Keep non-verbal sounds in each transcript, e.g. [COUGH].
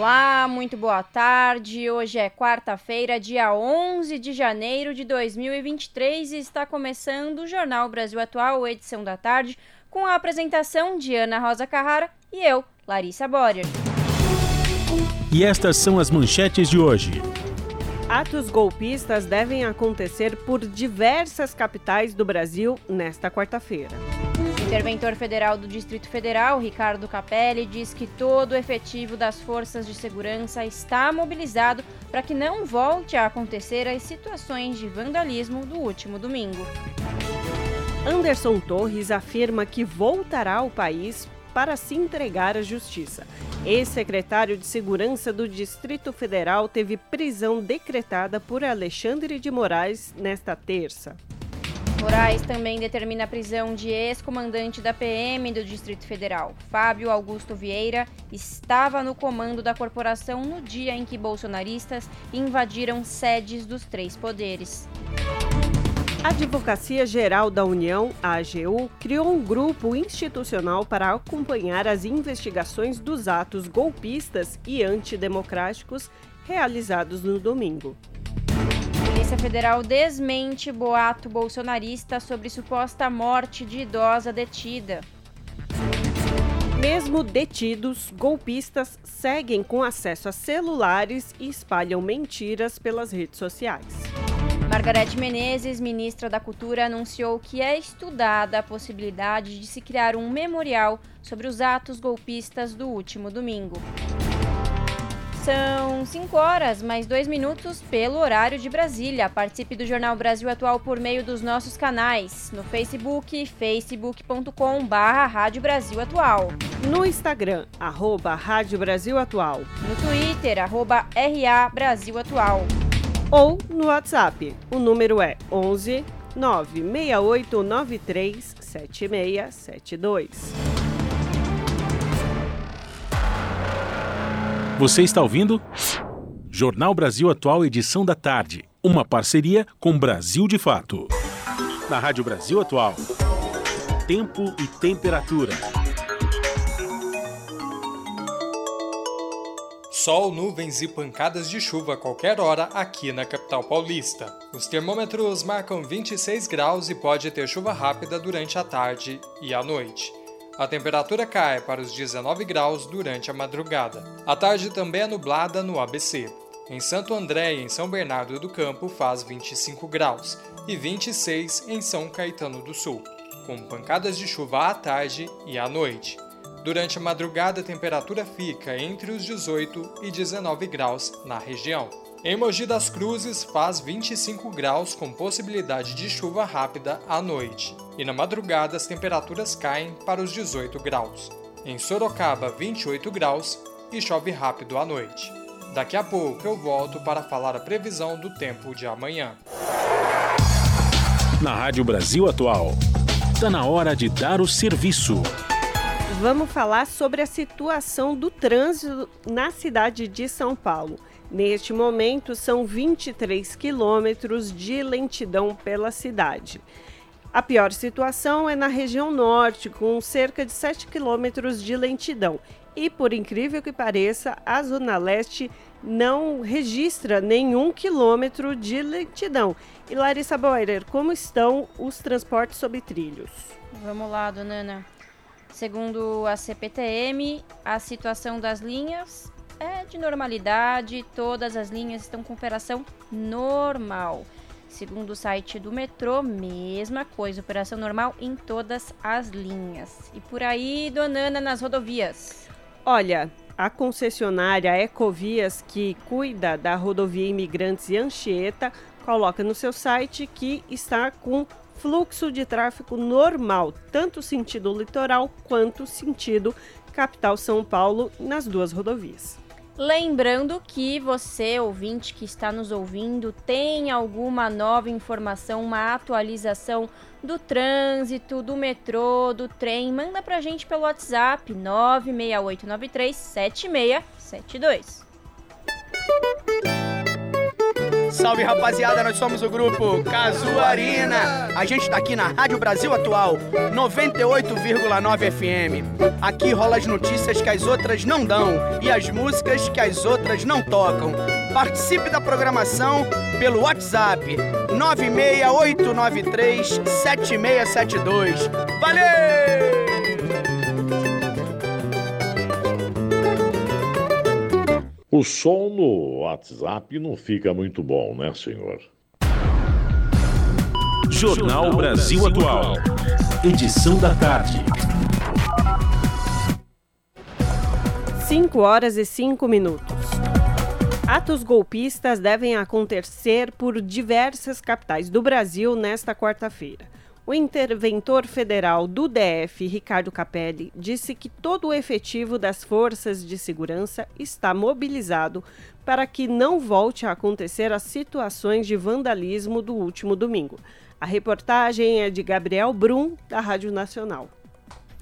Olá, muito boa tarde. Hoje é quarta-feira, dia 11 de janeiro de 2023 e está começando o Jornal Brasil Atual, edição da tarde, com a apresentação de Ana Rosa Carrara e eu, Larissa Borer. E estas são as manchetes de hoje. Atos golpistas devem acontecer por diversas capitais do Brasil nesta quarta-feira. Interventor federal do Distrito Federal, Ricardo Capelli, diz que todo o efetivo das forças de segurança está mobilizado para que não volte a acontecer as situações de vandalismo do último domingo. Anderson Torres afirma que voltará ao país para se entregar à justiça. Ex-secretário de Segurança do Distrito Federal teve prisão decretada por Alexandre de Moraes nesta terça. Moraes também determina a prisão de ex-comandante da PM do Distrito Federal. Fábio Augusto Vieira estava no comando da corporação no dia em que bolsonaristas invadiram sedes dos três poderes. A Advocacia Geral da União, a AGU, criou um grupo institucional para acompanhar as investigações dos atos golpistas e antidemocráticos realizados no domingo. Polícia Federal desmente boato bolsonarista sobre suposta morte de idosa detida. Mesmo detidos, golpistas seguem com acesso a celulares e espalham mentiras pelas redes sociais. Margarete Menezes, ministra da Cultura, anunciou que é estudada a possibilidade de se criar um memorial sobre os atos golpistas do último domingo. São 5 horas, mais 2 minutos pelo horário de Brasília. Participe do Jornal Brasil Atual por meio dos nossos canais. No Facebook, facebook.com barra Rádio Brasil Atual. No Instagram, arroba Rádio Brasil Atual. No Twitter, arroba RA Brasil Atual. Ou no WhatsApp, o número é 11 96893 Você está ouvindo? Jornal Brasil Atual, edição da tarde. Uma parceria com Brasil de Fato. Na Rádio Brasil Atual. Tempo e temperatura. Sol, nuvens e pancadas de chuva a qualquer hora aqui na capital paulista. Os termômetros marcam 26 graus e pode ter chuva rápida durante a tarde e a noite. A temperatura cai para os 19 graus durante a madrugada. A tarde também é nublada no ABC. Em Santo André e em São Bernardo do Campo faz 25 graus e 26 em São Caetano do Sul, com pancadas de chuva à tarde e à noite. Durante a madrugada, a temperatura fica entre os 18 e 19 graus na região. Em Mogi das Cruzes faz 25 graus com possibilidade de chuva rápida à noite, e na madrugada as temperaturas caem para os 18 graus. Em Sorocaba, 28 graus e chove rápido à noite. Daqui a pouco eu volto para falar a previsão do tempo de amanhã. Na Rádio Brasil Atual, está na hora de dar o serviço. Vamos falar sobre a situação do trânsito na cidade de São Paulo. Neste momento, são 23 quilômetros de lentidão pela cidade. A pior situação é na região norte, com cerca de 7 quilômetros de lentidão. E, por incrível que pareça, a Zona Leste não registra nenhum quilômetro de lentidão. E Larissa Boirer, como estão os transportes sobre trilhos? Vamos lá, dona Ana. Segundo a CPTM, a situação das linhas é de normalidade, todas as linhas estão com operação normal. Segundo o site do metrô, mesma coisa, operação normal em todas as linhas. E por aí, Donana, nas rodovias? Olha, a concessionária Ecovias, que cuida da rodovia Imigrantes e Anchieta, coloca no seu site que está com fluxo de tráfego normal, tanto sentido litoral quanto sentido capital São Paulo, nas duas rodovias. Lembrando que você, ouvinte que está nos ouvindo, tem alguma nova informação, uma atualização do trânsito, do metrô, do trem, manda pra gente pelo WhatsApp 96893 7672. Salve rapaziada, nós somos o grupo Casuarina. A gente tá aqui na Rádio Brasil Atual, 98,9 FM. Aqui rola as notícias que as outras não dão e as músicas que as outras não tocam. Participe da programação pelo WhatsApp 96893 7672. Valeu! O som no WhatsApp não fica muito bom, né, senhor? Jornal Brasil Atual. Edição da tarde. 5 horas e 5 minutos. Atos golpistas devem acontecer por diversas capitais do Brasil nesta quarta-feira. O interventor federal do DF, Ricardo Capelli, disse que todo o efetivo das forças de segurança está mobilizado para que não volte a acontecer as situações de vandalismo do último domingo. A reportagem é de Gabriel Brum, da Rádio Nacional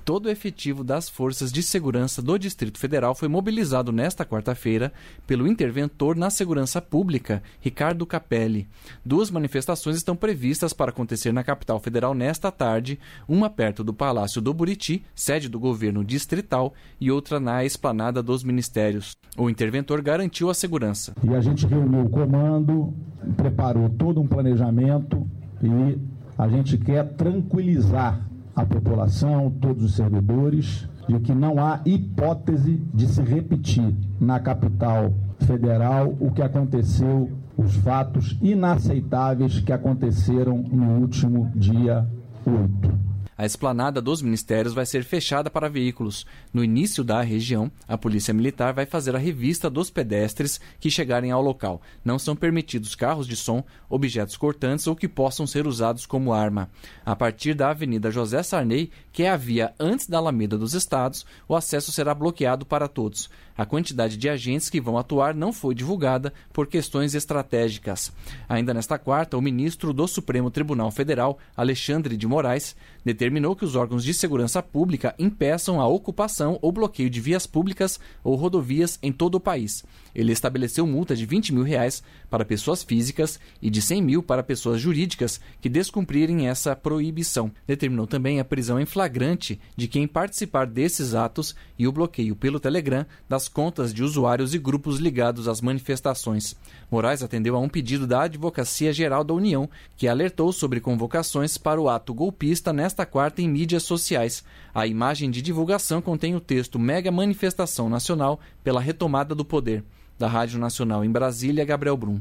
todo o efetivo das forças de segurança do Distrito Federal foi mobilizado nesta quarta-feira pelo interventor na segurança pública, Ricardo Capelli. Duas manifestações estão previstas para acontecer na capital federal nesta tarde, uma perto do Palácio do Buriti, sede do governo distrital, e outra na esplanada dos ministérios. O interventor garantiu a segurança. E a gente reuniu o comando, preparou todo um planejamento e a gente quer tranquilizar a população, todos os servidores, de que não há hipótese de se repetir na capital federal o que aconteceu, os fatos inaceitáveis que aconteceram no último dia 8. A esplanada dos ministérios vai ser fechada para veículos. No início da região, a Polícia Militar vai fazer a revista dos pedestres que chegarem ao local. Não são permitidos carros de som, objetos cortantes ou que possam ser usados como arma. A partir da Avenida José Sarney, que é a via antes da Alameda dos Estados, o acesso será bloqueado para todos. A quantidade de agentes que vão atuar não foi divulgada por questões estratégicas. Ainda nesta quarta, o ministro do Supremo Tribunal Federal, Alexandre de Moraes, determinou que os órgãos de segurança pública impeçam a ocupação ou bloqueio de vias públicas ou rodovias em todo o país. Ele estabeleceu multa de 20 mil reais para pessoas físicas e de 100 mil para pessoas jurídicas que descumprirem essa proibição. Determinou também a prisão em flagrante de quem participar desses atos e o bloqueio pelo Telegram das contas de usuários e grupos ligados às manifestações. Moraes atendeu a um pedido da Advocacia Geral da União, que alertou sobre convocações para o ato golpista nesta quarta em mídias sociais. A imagem de divulgação contém o texto Mega Manifestação Nacional pela retomada do poder. Da Rádio Nacional em Brasília, Gabriel Brum.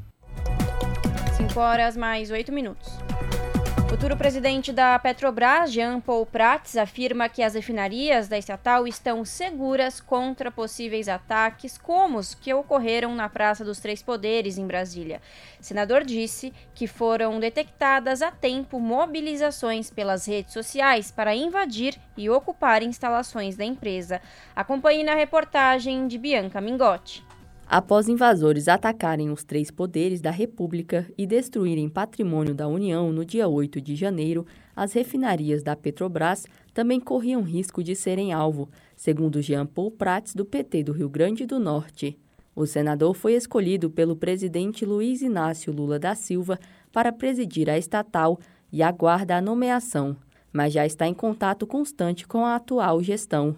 5 horas mais 8 minutos. Futuro presidente da Petrobras, Jean Paul Prats, afirma que as refinarias da estatal estão seguras contra possíveis ataques como os que ocorreram na Praça dos Três Poderes, em Brasília. O senador disse que foram detectadas a tempo mobilizações pelas redes sociais para invadir e ocupar instalações da empresa. Acompanhe na reportagem de Bianca Mingotti. Após invasores atacarem os três poderes da República e destruírem patrimônio da União no dia 8 de janeiro, as refinarias da Petrobras também corriam risco de serem alvo, segundo Jean Paul Prats, do PT do Rio Grande do Norte. O senador foi escolhido pelo presidente Luiz Inácio Lula da Silva para presidir a estatal e aguarda a nomeação, mas já está em contato constante com a atual gestão.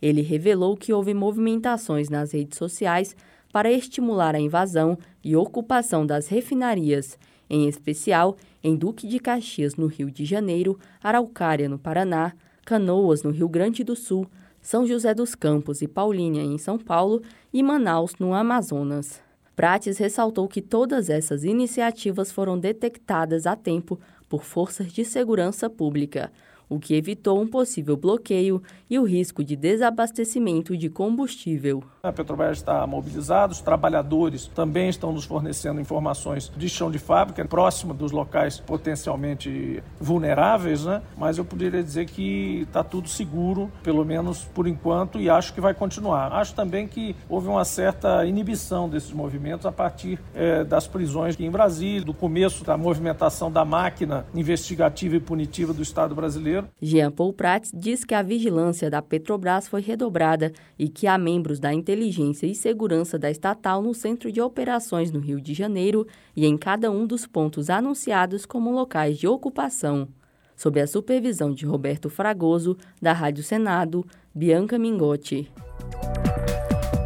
Ele revelou que houve movimentações nas redes sociais para estimular a invasão e ocupação das refinarias, em especial em Duque de Caxias, no Rio de Janeiro, Araucária, no Paraná, Canoas, no Rio Grande do Sul, São José dos Campos e Paulínia, em São Paulo, e Manaus, no Amazonas. Prates ressaltou que todas essas iniciativas foram detectadas a tempo por forças de segurança pública. O que evitou um possível bloqueio e o risco de desabastecimento de combustível. A Petrobras está mobilizada, os trabalhadores também estão nos fornecendo informações de chão de fábrica, próximo dos locais potencialmente vulneráveis, né? mas eu poderia dizer que está tudo seguro, pelo menos por enquanto, e acho que vai continuar. Acho também que houve uma certa inibição desses movimentos a partir é, das prisões em Brasília, do começo da movimentação da máquina investigativa e punitiva do Estado brasileiro. Jean Paul Prats diz que a vigilância da Petrobras foi redobrada e que há membros da inteligência e segurança da estatal no centro de operações no Rio de Janeiro e em cada um dos pontos anunciados como locais de ocupação. Sob a supervisão de Roberto Fragoso, da Rádio Senado, Bianca Mingotti.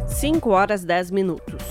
5 horas 10 minutos.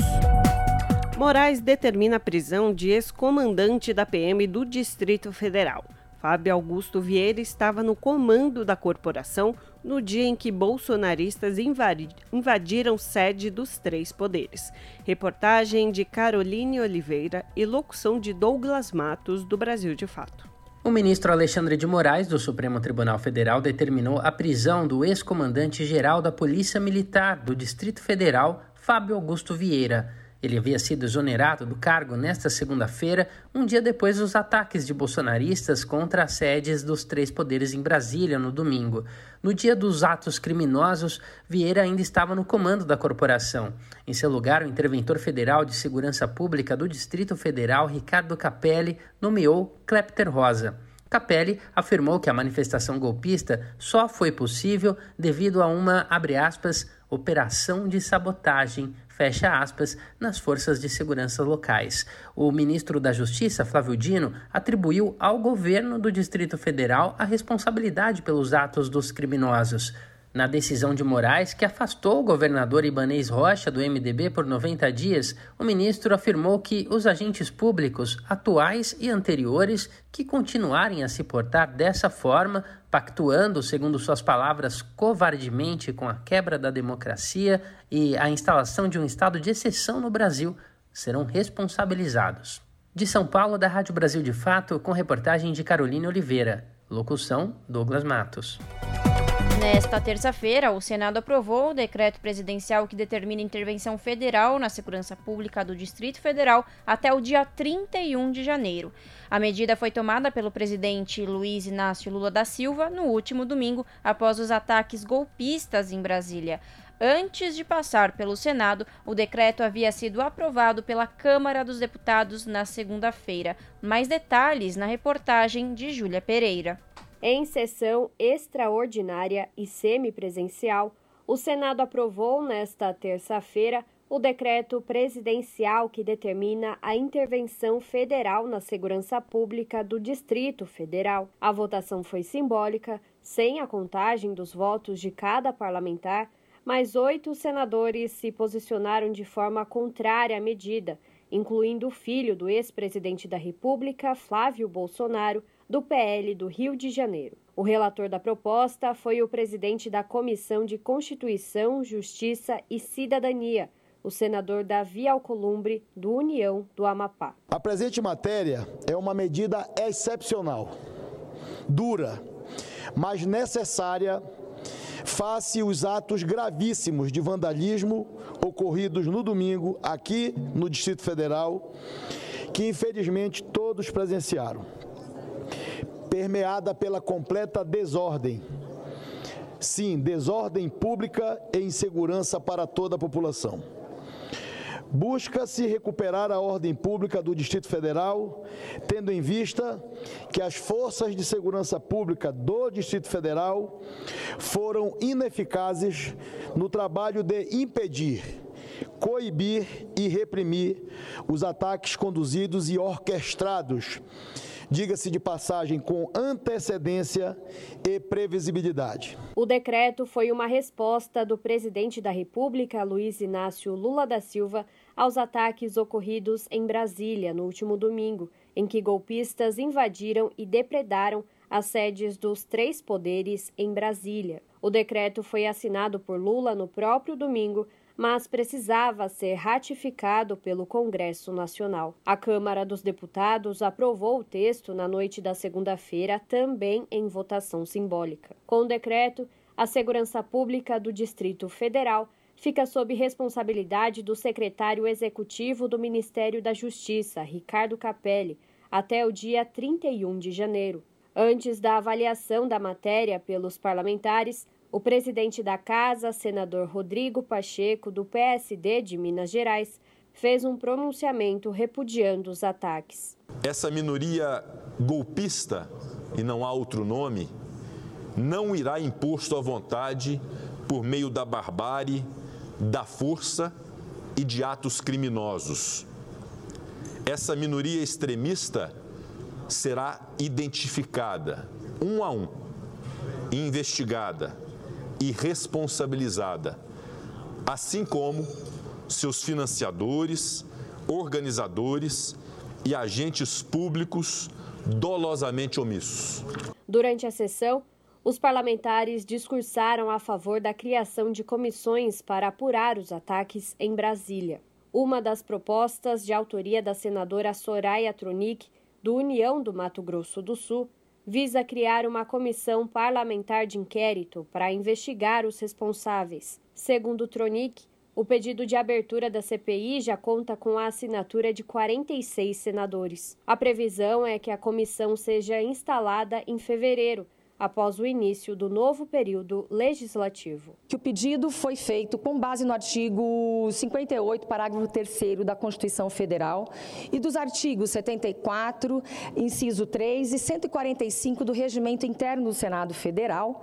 Moraes determina a prisão de ex-comandante da PM do Distrito Federal. Fábio Augusto Vieira estava no comando da corporação no dia em que bolsonaristas invadiram sede dos três poderes. Reportagem de Caroline Oliveira e locução de Douglas Matos, do Brasil de Fato. O ministro Alexandre de Moraes, do Supremo Tribunal Federal, determinou a prisão do ex-comandante-geral da Polícia Militar do Distrito Federal, Fábio Augusto Vieira. Ele havia sido exonerado do cargo nesta segunda-feira, um dia depois dos ataques de bolsonaristas contra as sedes dos três poderes em Brasília no domingo. No dia dos atos criminosos, Vieira ainda estava no comando da corporação. Em seu lugar, o interventor federal de segurança pública do Distrito Federal, Ricardo Capelli, nomeou Klepter Rosa. Capelli afirmou que a manifestação golpista só foi possível devido a uma, abre aspas, operação de sabotagem fecha aspas, nas forças de segurança locais. O ministro da Justiça, Flávio Dino, atribuiu ao governo do Distrito Federal a responsabilidade pelos atos dos criminosos. Na decisão de Moraes, que afastou o governador Ibanês Rocha do MDB por 90 dias, o ministro afirmou que os agentes públicos, atuais e anteriores, que continuarem a se portar dessa forma, pactuando, segundo suas palavras, covardemente com a quebra da democracia e a instalação de um estado de exceção no Brasil, serão responsabilizados. De São Paulo, da Rádio Brasil de Fato, com reportagem de Carolina Oliveira. Locução: Douglas Matos. Nesta terça-feira, o Senado aprovou o decreto presidencial que determina intervenção federal na segurança pública do Distrito Federal até o dia 31 de janeiro. A medida foi tomada pelo presidente Luiz Inácio Lula da Silva no último domingo, após os ataques golpistas em Brasília. Antes de passar pelo Senado, o decreto havia sido aprovado pela Câmara dos Deputados na segunda-feira. Mais detalhes na reportagem de Júlia Pereira. Em sessão extraordinária e semipresencial, o Senado aprovou nesta terça-feira o decreto presidencial que determina a intervenção federal na segurança pública do Distrito Federal. A votação foi simbólica, sem a contagem dos votos de cada parlamentar, mas oito senadores se posicionaram de forma contrária à medida, incluindo o filho do ex-presidente da República, Flávio Bolsonaro, do PL do Rio de Janeiro. O relator da proposta foi o presidente da Comissão de Constituição, Justiça e Cidadania, o senador Davi Alcolumbre, do União do Amapá. A presente matéria é uma medida excepcional, dura, mas necessária face os atos gravíssimos de vandalismo ocorridos no domingo aqui no Distrito Federal, que infelizmente todos presenciaram permeada pela completa desordem. Sim, desordem pública e insegurança para toda a população. Busca-se recuperar a ordem pública do Distrito Federal, tendo em vista que as forças de segurança pública do Distrito Federal foram ineficazes no trabalho de impedir, coibir e reprimir os ataques conduzidos e orquestrados diga-se de passagem, com antecedência e previsibilidade. O decreto foi uma resposta do presidente da República, Luiz Inácio Lula da Silva, aos ataques ocorridos em Brasília no último domingo, em que golpistas invadiram e depredaram as sedes dos três poderes em Brasília. O decreto foi assinado por Lula no próprio domingo, mas precisava ser ratificado pelo Congresso Nacional. A Câmara dos Deputados aprovou o texto na noite da segunda-feira, também em votação simbólica. Com o decreto, a segurança pública do Distrito Federal fica sob responsabilidade do secretário executivo do Ministério da Justiça, Ricardo Capelli, até o dia 31 de janeiro. Antes da avaliação da matéria pelos parlamentares, o presidente da Casa, senador Rodrigo Pacheco, do PSD de Minas Gerais, fez um pronunciamento repudiando os ataques. Essa minoria golpista, e não há outro nome, não irá imposto à vontade por meio da barbárie, da força e de atos criminosos. Essa minoria extremista será identificada um a um, investigada e responsabilizada, assim como seus financiadores, organizadores e agentes públicos dolosamente omissos. Durante a sessão, os parlamentares discursaram a favor da criação de comissões para apurar os ataques em Brasília. Uma das propostas de autoria da senadora Soraya Tronic, do União do Mato Grosso do Sul, visa criar uma comissão parlamentar de inquérito para investigar os responsáveis. Segundo Tronic, o pedido de abertura da CPI já conta com a assinatura de 46 senadores. A previsão é que a comissão seja instalada em fevereiro, após o início do novo período legislativo. Que o pedido foi feito com base no artigo 58, parágrafo 3 da Constituição Federal e dos artigos 74, inciso 3 e 145 do Regimento Interno do Senado Federal,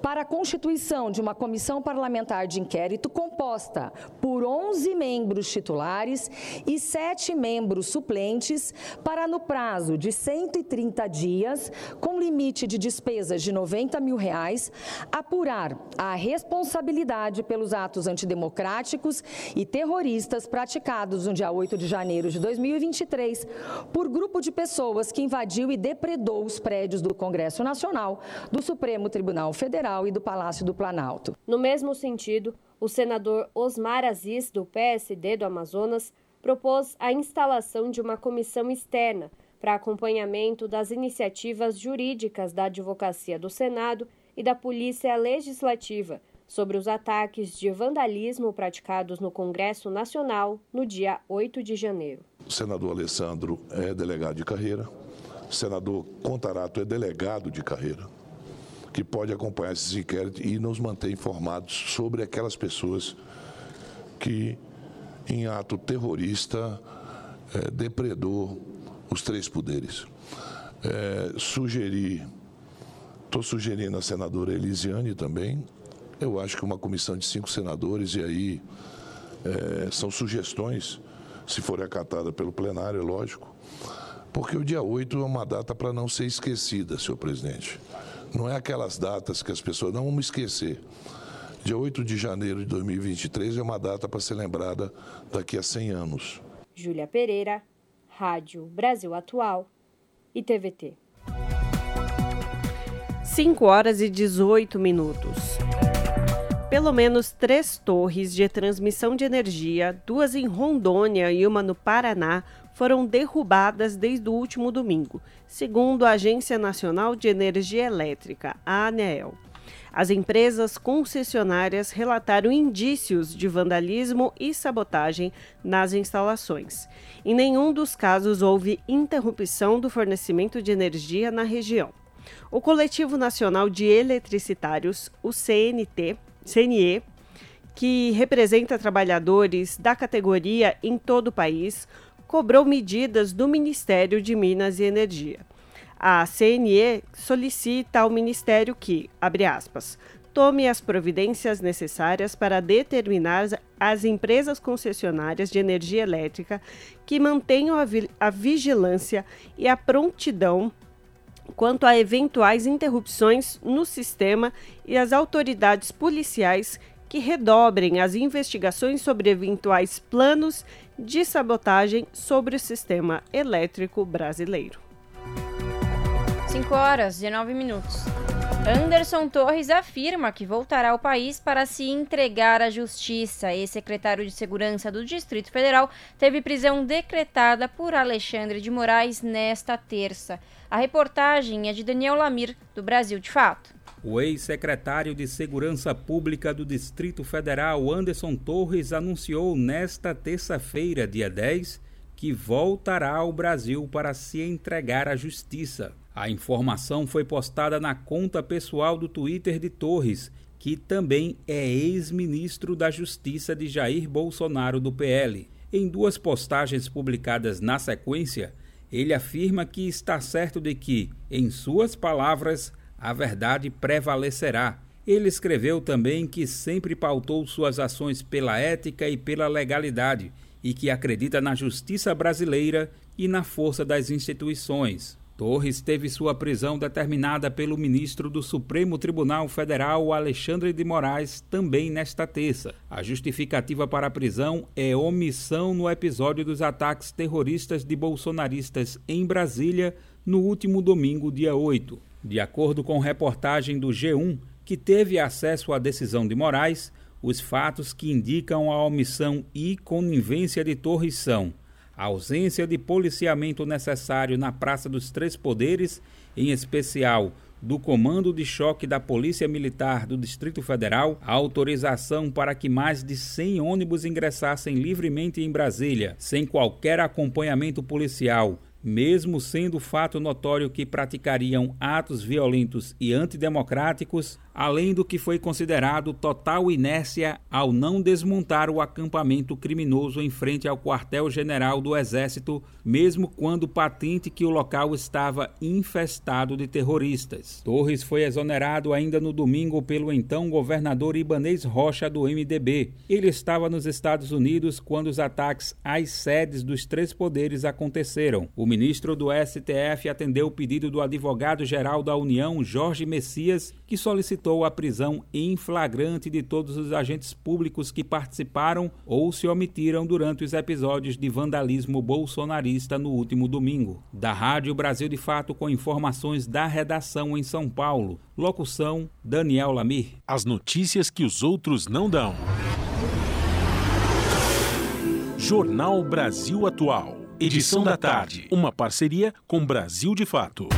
para a constituição de uma comissão parlamentar de inquérito composta por 11 membros titulares e 7 membros suplentes, para no prazo de 130 dias, com limite de de 90 mil reais, apurar a responsabilidade pelos atos antidemocráticos e terroristas praticados no dia 8 de janeiro de 2023 por grupo de pessoas que invadiu e depredou os prédios do Congresso Nacional, do Supremo Tribunal Federal e do Palácio do Planalto. No mesmo sentido, o senador Osmar Aziz, do PSD do Amazonas, propôs a instalação de uma comissão externa para acompanhamento das iniciativas jurídicas da Advocacia do Senado e da Polícia Legislativa sobre os ataques de vandalismo praticados no Congresso Nacional no dia 8 de janeiro. O senador Alessandro é delegado de carreira, o senador Contarato é delegado de carreira que pode acompanhar esses inquéritos e nos manter informados sobre aquelas pessoas que, em ato terrorista, é, depredou os três poderes. É, sugerir, estou sugerindo a senadora Elisiane também, eu acho que uma comissão de cinco senadores, e aí é, são sugestões, se for acatada pelo plenário, é lógico, porque o dia 8 é uma data para não ser esquecida, senhor presidente. Não é aquelas datas que as pessoas não vamos esquecer. Dia 8 de janeiro de 2023 é uma data para ser lembrada daqui a 100 anos. Júlia Pereira, Rádio Brasil Atual e TVT. 5 horas e 18 minutos. Pelo menos três torres de transmissão de energia, duas em Rondônia e uma no Paraná, foram derrubadas desde o último domingo, segundo a Agência Nacional de Energia Elétrica, a ANEEL. As empresas concessionárias relataram indícios de vandalismo e sabotagem nas instalações. Em nenhum dos casos houve interrupção do fornecimento de energia na região. O Coletivo Nacional de Eletricitários, o CNT, CNE, que representa trabalhadores da categoria em todo o país, cobrou medidas do Ministério de Minas e Energia. A CNE solicita ao Ministério que, abre aspas, tome as providências necessárias para determinar as empresas concessionárias de energia elétrica que mantenham a, vi a vigilância e a prontidão quanto a eventuais interrupções no sistema e as autoridades policiais que redobrem as investigações sobre eventuais planos de sabotagem sobre o sistema elétrico brasileiro. 5 horas e 9 minutos. Anderson Torres afirma que voltará ao país para se entregar à justiça. Ex-secretário de Segurança do Distrito Federal teve prisão decretada por Alexandre de Moraes nesta terça. A reportagem é de Daniel Lamir, do Brasil de Fato. O ex-secretário de Segurança Pública do Distrito Federal, Anderson Torres, anunciou nesta terça-feira, dia 10, que voltará ao Brasil para se entregar à justiça. A informação foi postada na conta pessoal do Twitter de Torres, que também é ex-ministro da Justiça de Jair Bolsonaro do PL. Em duas postagens publicadas na sequência, ele afirma que está certo de que, em suas palavras, a verdade prevalecerá. Ele escreveu também que sempre pautou suas ações pela ética e pela legalidade e que acredita na justiça brasileira e na força das instituições. Torres teve sua prisão determinada pelo ministro do Supremo Tribunal Federal, Alexandre de Moraes, também nesta terça. A justificativa para a prisão é omissão no episódio dos ataques terroristas de bolsonaristas em Brasília no último domingo, dia 8. De acordo com reportagem do G1, que teve acesso à decisão de Moraes, os fatos que indicam a omissão e conivência de Torres são a ausência de policiamento necessário na Praça dos Três Poderes, em especial do Comando de Choque da Polícia Militar do Distrito Federal, a autorização para que mais de 100 ônibus ingressassem livremente em Brasília, sem qualquer acompanhamento policial, mesmo sendo fato notório que praticariam atos violentos e antidemocráticos, além do que foi considerado total inércia ao não desmontar o acampamento criminoso em frente ao quartel-general do Exército, mesmo quando patente que o local estava infestado de terroristas. Torres foi exonerado ainda no domingo pelo então governador Ibanês Rocha do MDB. Ele estava nos Estados Unidos quando os ataques às sedes dos três poderes aconteceram. O ministro do STF atendeu o pedido do advogado-geral da União, Jorge Messias, que solicitou a prisão em flagrante de todos os agentes públicos que participaram ou se omitiram durante os episódios de vandalismo bolsonarista no último domingo. Da Rádio Brasil de Fato com informações da redação em São Paulo. Locução Daniel Lamir. As notícias que os outros não dão. Jornal Brasil Atual. Edição da tarde. Uma parceria com Brasil de Fato.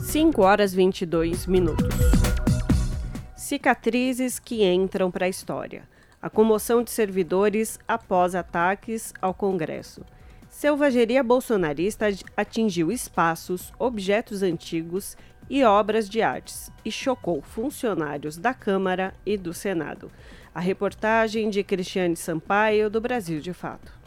5 horas 22 minutos. Cicatrizes que entram para a história. A comoção de servidores após ataques ao Congresso. Selvageria bolsonarista atingiu espaços, objetos antigos e obras de artes e chocou funcionários da Câmara e do Senado. A reportagem de Cristiane Sampaio, do Brasil de Fato.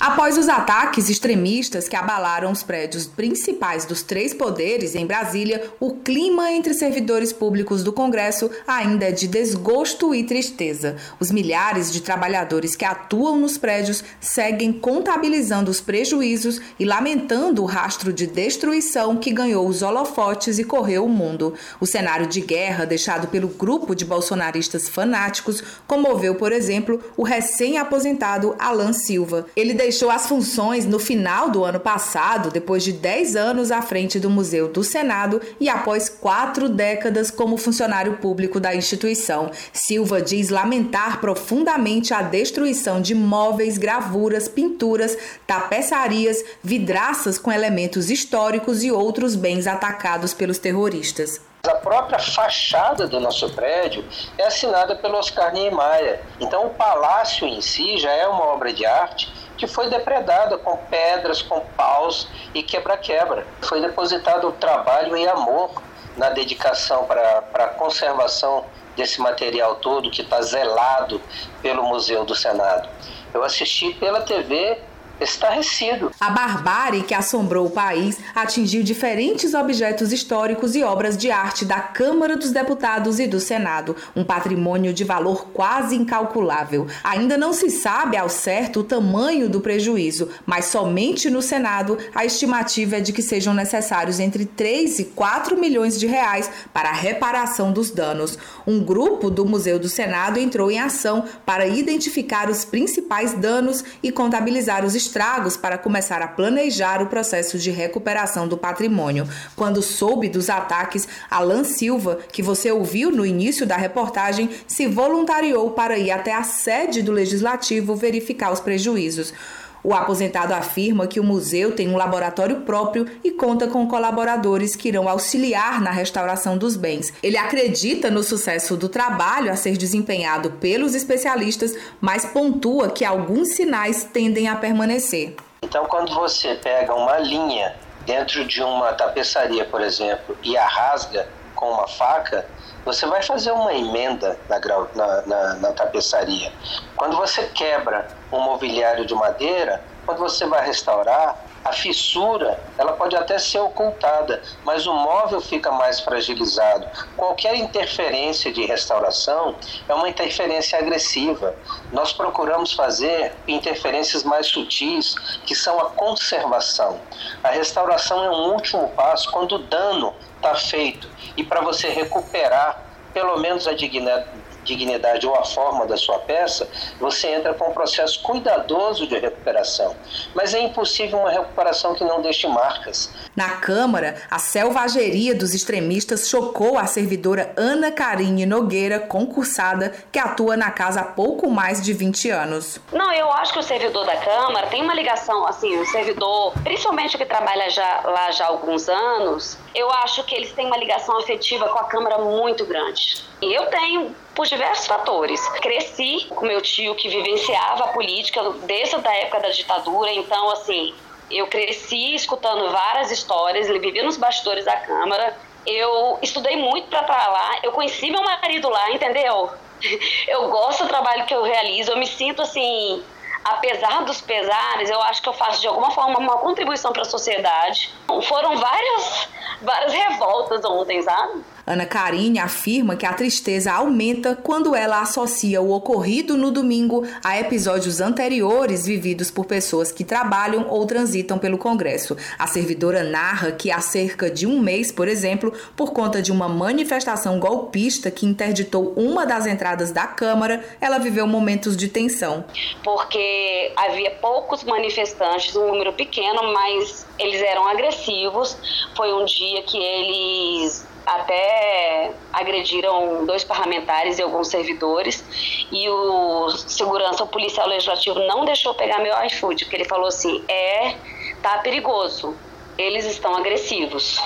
Após os ataques extremistas que abalaram os prédios principais dos três poderes em Brasília, o clima entre servidores públicos do Congresso ainda é de desgosto e tristeza. Os milhares de trabalhadores que atuam nos prédios seguem contabilizando os prejuízos e lamentando o rastro de destruição que ganhou os holofotes e correu o mundo. O cenário de guerra deixado pelo grupo de bolsonaristas fanáticos comoveu, por exemplo, o recém-aposentado Alan Silva. Ele deixou as funções no final do ano passado, depois de 10 anos à frente do Museu do Senado e após quatro décadas como funcionário público da instituição. Silva diz lamentar profundamente a destruição de móveis, gravuras, pinturas, tapeçarias, vidraças com elementos históricos e outros bens atacados pelos terroristas. A própria fachada do nosso prédio é assinada pelo Oscar Niemeyer. Então, o palácio em si já é uma obra de arte que foi depredada com pedras, com paus e quebra-quebra. Foi depositado trabalho e amor na dedicação para a conservação desse material todo que está zelado pelo Museu do Senado. Eu assisti pela TV estarrecido. A barbárie que assombrou o país atingiu diferentes objetos históricos e obras de arte da Câmara dos Deputados e do Senado, um patrimônio de valor quase incalculável. Ainda não se sabe ao certo o tamanho do prejuízo, mas somente no Senado a estimativa é de que sejam necessários entre 3 e 4 milhões de reais para a reparação dos danos. Um grupo do Museu do Senado entrou em ação para identificar os principais danos e contabilizar os para começar a planejar o processo de recuperação do patrimônio. Quando soube dos ataques, Alan Silva, que você ouviu no início da reportagem, se voluntariou para ir até a sede do legislativo verificar os prejuízos. O aposentado afirma que o museu tem um laboratório próprio e conta com colaboradores que irão auxiliar na restauração dos bens. Ele acredita no sucesso do trabalho a ser desempenhado pelos especialistas, mas pontua que alguns sinais tendem a permanecer. Então, quando você pega uma linha dentro de uma tapeçaria, por exemplo, e a rasga com uma faca, você vai fazer uma emenda na, na, na, na tapeçaria. Quando você quebra um mobiliário de madeira, quando você vai restaurar, a fissura ela pode até ser ocultada, mas o móvel fica mais fragilizado. Qualquer interferência de restauração é uma interferência agressiva. Nós procuramos fazer interferências mais sutis, que são a conservação. A restauração é um último passo quando o dano está feito e para você recuperar pelo menos a dignidade, dignidade ou a forma da sua peça, você entra com um processo cuidadoso de recuperação. Mas é impossível uma recuperação que não deixe marcas. Na Câmara, a selvageria dos extremistas chocou a servidora Ana Karine Nogueira, concursada, que atua na casa há pouco mais de 20 anos. Não, eu acho que o servidor da Câmara tem uma ligação, assim, o servidor, principalmente o que trabalha já, lá já há alguns anos, eu acho que eles têm uma ligação afetiva com a Câmara muito grande. E eu tenho por diversos fatores. Cresci com meu tio que vivenciava a política desde a época da ditadura, então assim, eu cresci escutando várias histórias, ele vivia nos bastidores da Câmara. Eu estudei muito para estar lá, eu conheci meu marido lá, entendeu? [LAUGHS] Eu gosto do trabalho que eu realizo, eu me sinto assim, apesar dos pesares, eu acho que eu faço de alguma forma uma contribuição para a sociedade. Foram várias, várias revoltas ontem, sabe? Ana Karine afirma que a tristeza aumenta quando ela associa o ocorrido no domingo a episódios anteriores vividos por pessoas que trabalham ou transitam pelo Congresso. A servidora narra que há cerca de um mês, por exemplo, por conta de uma manifestação golpista que interditou uma das entradas da Câmara, ela viveu momentos de tensão. Porque havia poucos manifestantes, um número pequeno, mas eles eram agressivos. Foi um dia que eles até agrediram dois parlamentares e alguns servidores. E o segurança o policial legislativo não deixou pegar meu iFood, porque ele falou assim, é, tá perigoso, eles estão agressivos.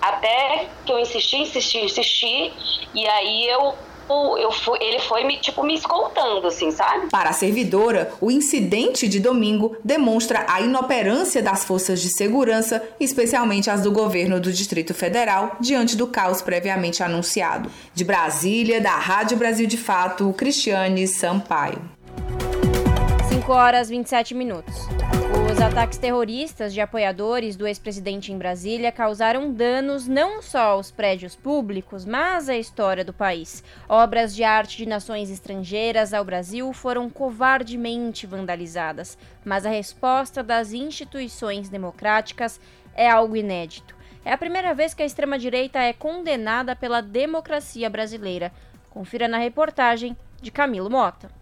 Até que eu insisti, insisti, insisti, e aí eu eu fui, ele foi me, tipo, me escoltando, assim, sabe? Para a servidora, o incidente de domingo demonstra a inoperância das forças de segurança, especialmente as do governo do Distrito Federal, diante do caos previamente anunciado. De Brasília, da Rádio Brasil de Fato, Cristiane Sampaio. 5 horas 27 minutos. Os ataques terroristas de apoiadores do ex-presidente em Brasília causaram danos não só aos prédios públicos, mas à história do país. Obras de arte de nações estrangeiras ao Brasil foram covardemente vandalizadas, mas a resposta das instituições democráticas é algo inédito. É a primeira vez que a extrema-direita é condenada pela democracia brasileira. Confira na reportagem de Camilo Mota.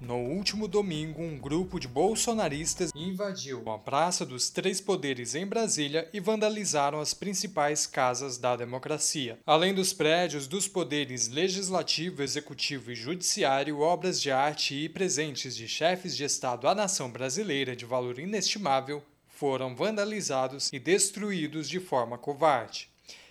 No último domingo, um grupo de bolsonaristas invadiu a Praça dos Três Poderes em Brasília e vandalizaram as principais casas da democracia. Além dos prédios dos poderes legislativo, executivo e judiciário, obras de arte e presentes de chefes de Estado à nação brasileira de valor inestimável foram vandalizados e destruídos de forma covarde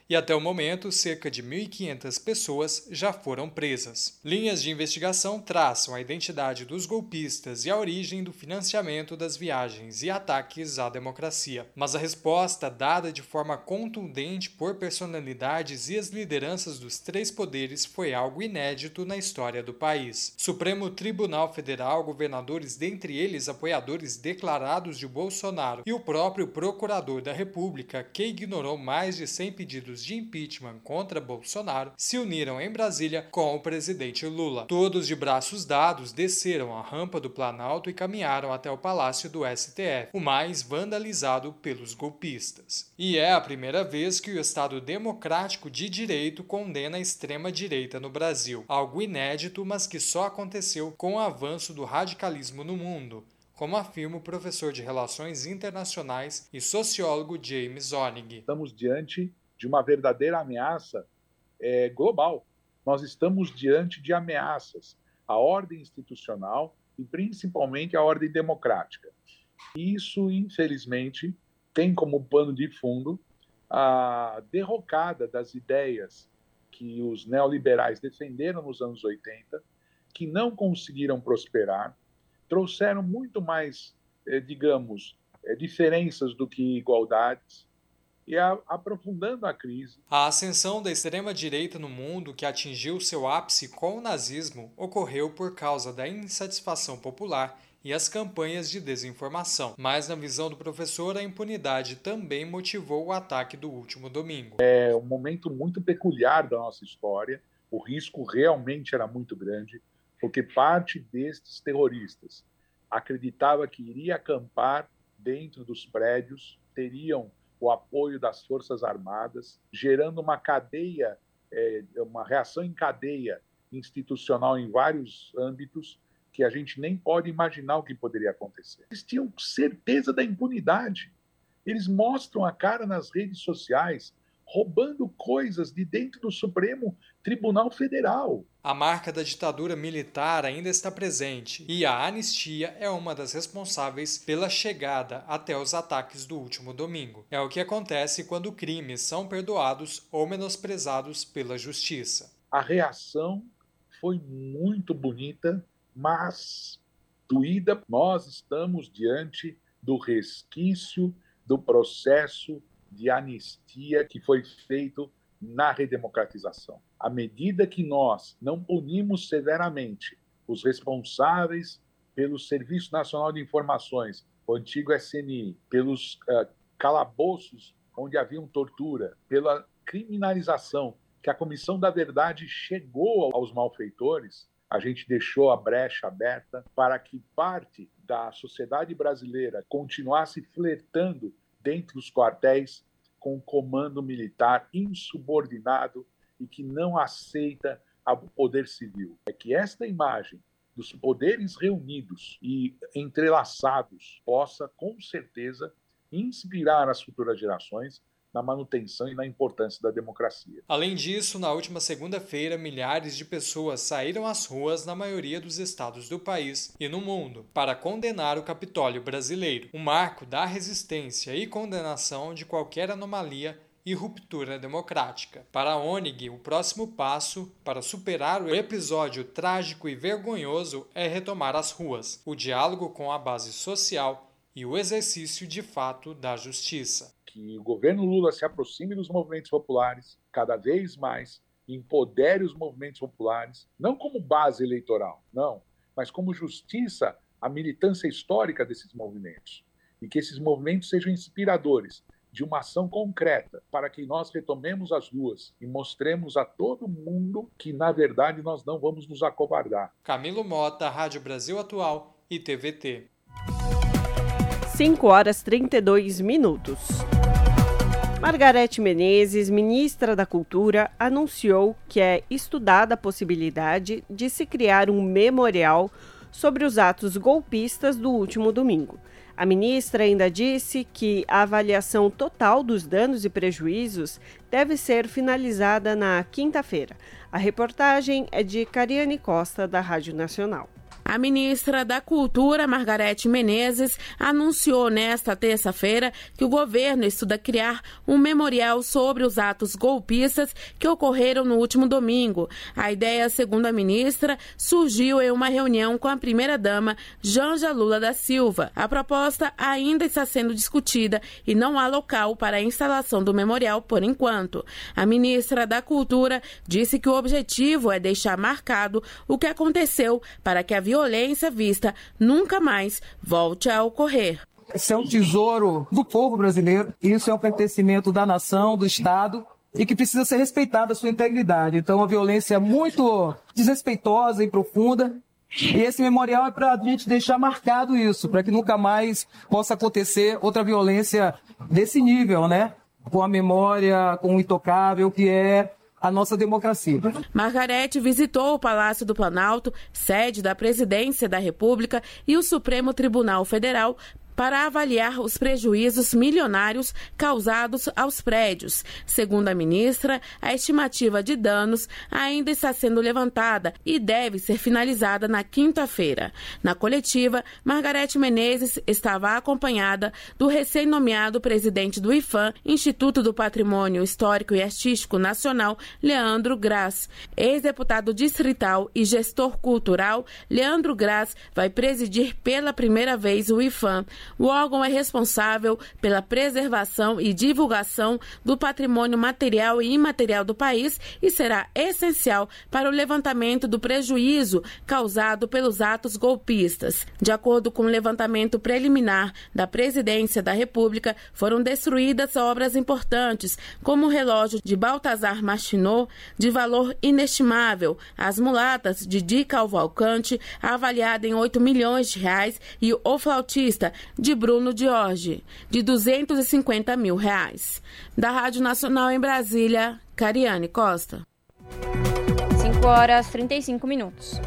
e até o momento cerca de 1.500 pessoas já foram presas. Linhas de investigação traçam a identidade dos golpistas e a origem do financiamento das viagens e ataques à democracia. Mas a resposta dada de forma contundente por personalidades e as lideranças dos três poderes foi algo inédito na história do país. Supremo Tribunal Federal, governadores, dentre eles apoiadores declarados de Bolsonaro, e o próprio procurador da República, que ignorou mais de 100 pedidos pedidos de impeachment contra Bolsonaro se uniram em Brasília com o presidente Lula. Todos de braços dados desceram a rampa do Planalto e caminharam até o Palácio do STF, o mais vandalizado pelos golpistas. E é a primeira vez que o Estado Democrático de Direito condena a extrema-direita no Brasil, algo inédito, mas que só aconteceu com o avanço do radicalismo no mundo como afirma o professor de Relações Internacionais e sociólogo James Onig. Estamos diante de uma verdadeira ameaça é, global. Nós estamos diante de ameaças à ordem institucional e principalmente à ordem democrática. Isso, infelizmente, tem como pano de fundo a derrocada das ideias que os neoliberais defenderam nos anos 80, que não conseguiram prosperar, trouxeram muito mais, eh, digamos, eh, diferenças do que igualdades, e a, aprofundando a crise. A ascensão da extrema-direita no mundo, que atingiu seu ápice com o nazismo, ocorreu por causa da insatisfação popular e as campanhas de desinformação. Mas, na visão do professor, a impunidade também motivou o ataque do último domingo. É um momento muito peculiar da nossa história. O risco realmente era muito grande, porque parte destes terroristas acreditava que iria acampar dentro dos prédios, teriam o apoio das Forças Armadas, gerando uma cadeia, é, uma reação em cadeia institucional em vários âmbitos que a gente nem pode imaginar o que poderia acontecer. Eles tinham certeza da impunidade. Eles mostram a cara nas redes sociais, roubando coisas de dentro do Supremo Tribunal Federal. A marca da ditadura militar ainda está presente e a anistia é uma das responsáveis pela chegada até os ataques do último domingo. É o que acontece quando crimes são perdoados ou menosprezados pela justiça. A reação foi muito bonita, mas doída. Nós estamos diante do resquício do processo de anistia que foi feito na redemocratização. À medida que nós não punimos severamente os responsáveis pelo Serviço Nacional de Informações, o antigo SNI, pelos uh, calabouços onde haviam tortura, pela criminalização que a Comissão da Verdade chegou aos malfeitores, a gente deixou a brecha aberta para que parte da sociedade brasileira continuasse flertando dentro dos quartéis com o comando militar insubordinado e que não aceita o poder civil. É que esta imagem dos poderes reunidos e entrelaçados possa, com certeza, inspirar as futuras gerações na manutenção e na importância da democracia. Além disso, na última segunda-feira, milhares de pessoas saíram às ruas na maioria dos estados do país e no mundo para condenar o Capitólio brasileiro, um marco da resistência e condenação de qualquer anomalia e ruptura democrática. Para a ONG, o próximo passo para superar o episódio trágico e vergonhoso é retomar as ruas, o diálogo com a base social e o exercício de fato da justiça. Que o governo Lula se aproxime dos movimentos populares cada vez mais, empodere os movimentos populares, não como base eleitoral, não, mas como justiça à militância histórica desses movimentos. E que esses movimentos sejam inspiradores de uma ação concreta para que nós retomemos as ruas e mostremos a todo mundo que, na verdade, nós não vamos nos acovardar. Camilo Mota, Rádio Brasil Atual e TVT. 5 horas 32 minutos. Margarete Menezes, ministra da Cultura, anunciou que é estudada a possibilidade de se criar um memorial sobre os atos golpistas do último domingo. A ministra ainda disse que a avaliação total dos danos e prejuízos deve ser finalizada na quinta-feira. A reportagem é de Cariane Costa, da Rádio Nacional. A ministra da Cultura, Margarete Menezes, anunciou nesta terça-feira que o governo estuda criar um memorial sobre os atos golpistas que ocorreram no último domingo. A ideia, segundo a ministra, surgiu em uma reunião com a primeira-dama Janja Lula da Silva. A proposta ainda está sendo discutida e não há local para a instalação do memorial por enquanto. A ministra da Cultura disse que o objetivo é deixar marcado o que aconteceu para que a violência violência vista nunca mais volte a ocorrer. Isso é um tesouro do povo brasileiro, isso é um pertencimento da nação, do Estado, e que precisa ser respeitada a sua integridade. Então, a violência é muito desrespeitosa e profunda. E esse memorial é para a gente deixar marcado isso, para que nunca mais possa acontecer outra violência desse nível, né? Com a memória, com o intocável, que é a nossa democracia. Margarete visitou o Palácio do Planalto, sede da Presidência da República, e o Supremo Tribunal Federal para avaliar os prejuízos milionários causados aos prédios. Segundo a ministra, a estimativa de danos ainda está sendo levantada e deve ser finalizada na quinta-feira. Na coletiva, Margarete Menezes estava acompanhada do recém-nomeado presidente do IFAM, Instituto do Patrimônio Histórico e Artístico Nacional, Leandro Graz. Ex-deputado distrital e gestor cultural, Leandro Graz vai presidir pela primeira vez o IFAM. O órgão é responsável pela preservação e divulgação do patrimônio material e imaterial do país e será essencial para o levantamento do prejuízo causado pelos atos golpistas. De acordo com o levantamento preliminar da Presidência da República, foram destruídas obras importantes, como o relógio de Baltazar Machinot, de valor inestimável, as mulatas de Di Cavalcante, avaliada em 8 milhões de reais, e o flautista de Bruno Diorge, de 250 mil reais. Da Rádio Nacional em Brasília, Cariane Costa. 5 horas 35 minutos.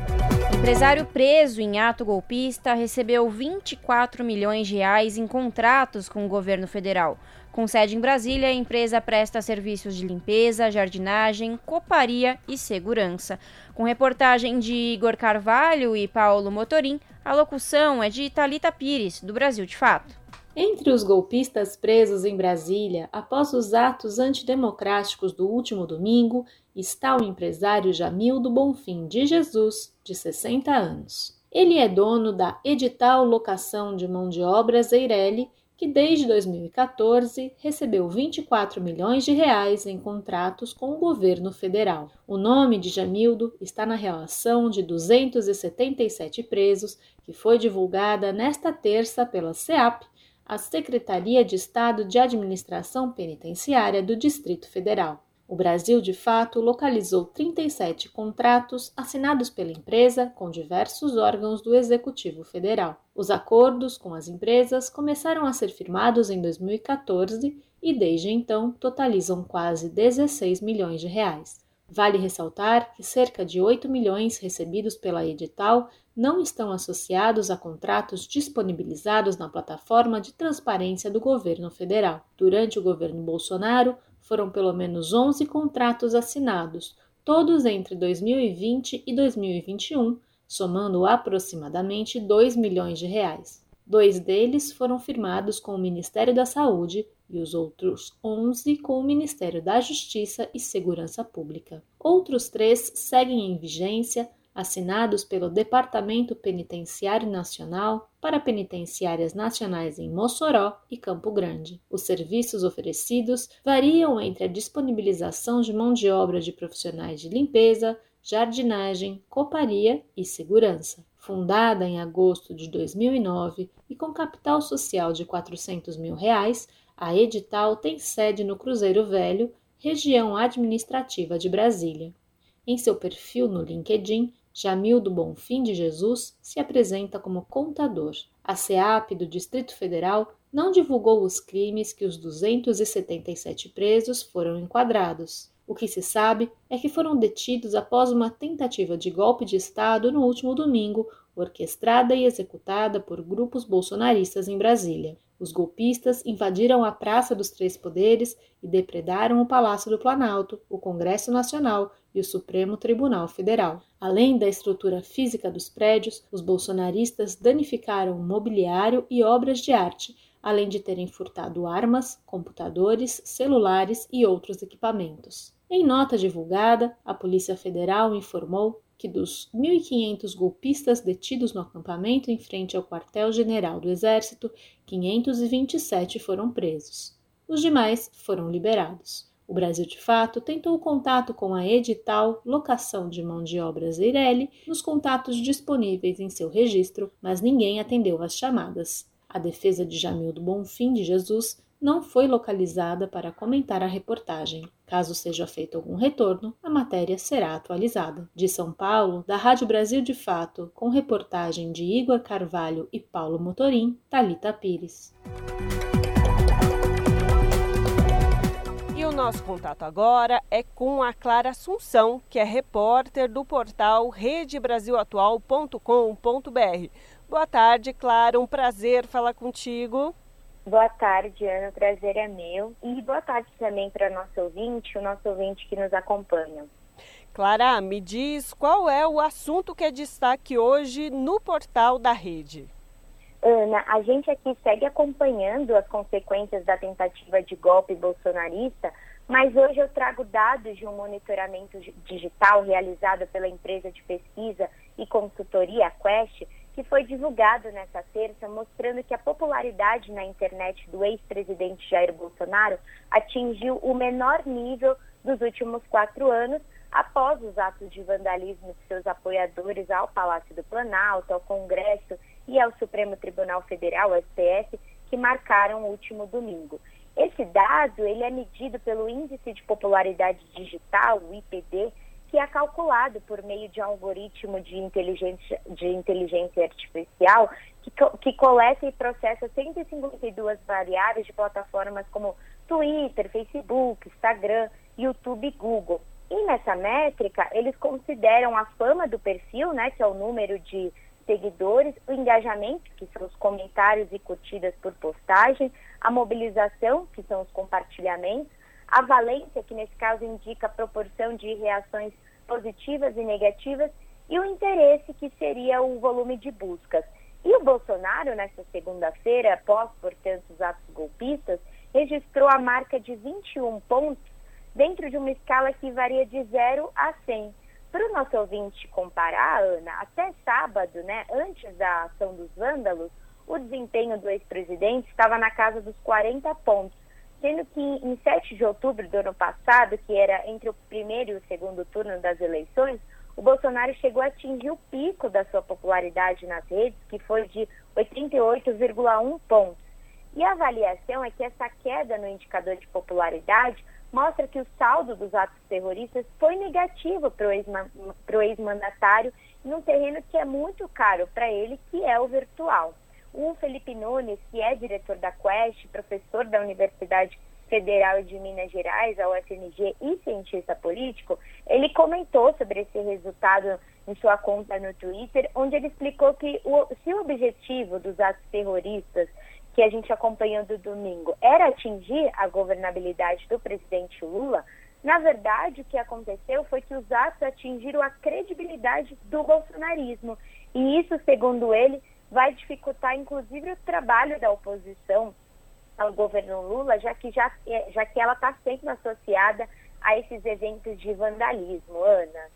Empresário preso em ato golpista recebeu 24 milhões de reais em contratos com o governo federal. Com sede em Brasília, a empresa presta serviços de limpeza, jardinagem, coparia e segurança. Com reportagem de Igor Carvalho e Paulo Motorim, a locução é de Talita Pires, do Brasil de Fato. Entre os golpistas presos em Brasília após os atos antidemocráticos do último domingo está o empresário Jamildo Bonfim de Jesus, de 60 anos. Ele é dono da Edital Locação de Mão de Obras Eireli que desde 2014 recebeu 24 milhões de reais em contratos com o governo federal. O nome de Jamildo está na relação de 277 presos que foi divulgada nesta terça pela SEAP, a Secretaria de Estado de Administração Penitenciária do Distrito Federal. O Brasil, de fato, localizou 37 contratos assinados pela empresa com diversos órgãos do Executivo Federal. Os acordos com as empresas começaram a ser firmados em 2014 e, desde então, totalizam quase 16 milhões de reais. Vale ressaltar que cerca de 8 milhões recebidos pela edital não estão associados a contratos disponibilizados na plataforma de transparência do governo federal. Durante o governo Bolsonaro, foram pelo menos 11 contratos assinados, todos entre 2020 e 2021, somando aproximadamente 2 milhões de reais. Dois deles foram firmados com o Ministério da Saúde e os outros 11 com o Ministério da Justiça e Segurança Pública. Outros três seguem em vigência assinados pelo Departamento Penitenciário Nacional para penitenciárias nacionais em Mossoró e Campo Grande. Os serviços oferecidos variam entre a disponibilização de mão de obra de profissionais de limpeza, jardinagem, coparia e segurança. Fundada em agosto de 2009 e com capital social de 400 mil reais, a Edital tem sede no Cruzeiro Velho, região administrativa de Brasília. Em seu perfil no LinkedIn, Jamildo Bonfim de Jesus se apresenta como contador. A SEAP do Distrito Federal não divulgou os crimes que os 277 presos foram enquadrados. O que se sabe é que foram detidos após uma tentativa de golpe de Estado no último domingo, orquestrada e executada por grupos bolsonaristas em Brasília. Os golpistas invadiram a Praça dos Três Poderes e depredaram o Palácio do Planalto, o Congresso Nacional e o Supremo Tribunal Federal. Além da estrutura física dos prédios, os bolsonaristas danificaram mobiliário e obras de arte, além de terem furtado armas, computadores, celulares e outros equipamentos. Em nota divulgada, a Polícia Federal informou que dos 1.500 golpistas detidos no acampamento em frente ao quartel-general do Exército, 527 foram presos. Os demais foram liberados. O Brasil de Fato tentou contato com a edital Locação de Mão de Obras Eireli nos contatos disponíveis em seu registro, mas ninguém atendeu às chamadas. A defesa de Jamildo Bonfim de Jesus não foi localizada para comentar a reportagem. Caso seja feito algum retorno, a matéria será atualizada. De São Paulo, da Rádio Brasil de Fato, com reportagem de Igor Carvalho e Paulo Motorim, Talita Pires. Nosso contato agora é com a Clara Assunção, que é repórter do portal redebrasilatual.com.br. Boa tarde, Clara. Um prazer falar contigo. Boa tarde, Ana. O prazer é meu. E boa tarde também para nosso ouvinte, o nosso ouvinte que nos acompanha. Clara, me diz qual é o assunto que é destaque hoje no portal da rede. Ana, a gente aqui segue acompanhando as consequências da tentativa de golpe bolsonarista, mas hoje eu trago dados de um monitoramento digital realizado pela empresa de pesquisa e consultoria Quest, que foi divulgado nesta terça, mostrando que a popularidade na internet do ex-presidente Jair Bolsonaro atingiu o menor nível dos últimos quatro anos, após os atos de vandalismo de seus apoiadores ao Palácio do Planalto, ao Congresso e ao Supremo Tribunal Federal, STF, que marcaram o último domingo. Esse dado ele é medido pelo Índice de Popularidade Digital, o IPD, que é calculado por meio de um algoritmo de inteligência, de inteligência artificial que, que coleta e processa 152 variáveis de plataformas como Twitter, Facebook, Instagram, YouTube e Google. E nessa métrica, eles consideram a fama do perfil, né, que é o número de seguidores, o engajamento, que são os comentários e curtidas por postagem, a mobilização, que são os compartilhamentos, a valência, que nesse caso indica a proporção de reações positivas e negativas, e o interesse, que seria o volume de buscas. E o Bolsonaro, nessa segunda-feira, após, portanto, os atos golpistas, registrou a marca de 21 pontos dentro de uma escala que varia de 0 a 100. Para o nosso ouvinte comparar, Ana, até sábado, né, antes da ação dos vândalos, o desempenho do ex-presidente estava na casa dos 40 pontos, sendo que em 7 de outubro do ano passado, que era entre o primeiro e o segundo turno das eleições, o Bolsonaro chegou a atingir o pico da sua popularidade nas redes, que foi de 88,1 pontos. E a avaliação é que essa queda no indicador de popularidade mostra que o saldo dos atos terroristas foi negativo para o ex-mandatário em um terreno que é muito caro para ele, que é o virtual. O Felipe Nunes, que é diretor da Quest, professor da Universidade Federal de Minas Gerais, a UFMG, e cientista político, ele comentou sobre esse resultado em sua conta no Twitter, onde ele explicou que o, se o objetivo dos atos terroristas que a gente acompanhou do domingo era atingir a governabilidade do presidente Lula, na verdade o que aconteceu foi que os atos atingiram a credibilidade do bolsonarismo. E isso, segundo ele, vai dificultar inclusive o trabalho da oposição ao governo Lula, já que, já, é, já que ela está sempre associada a esses eventos de vandalismo, Ana.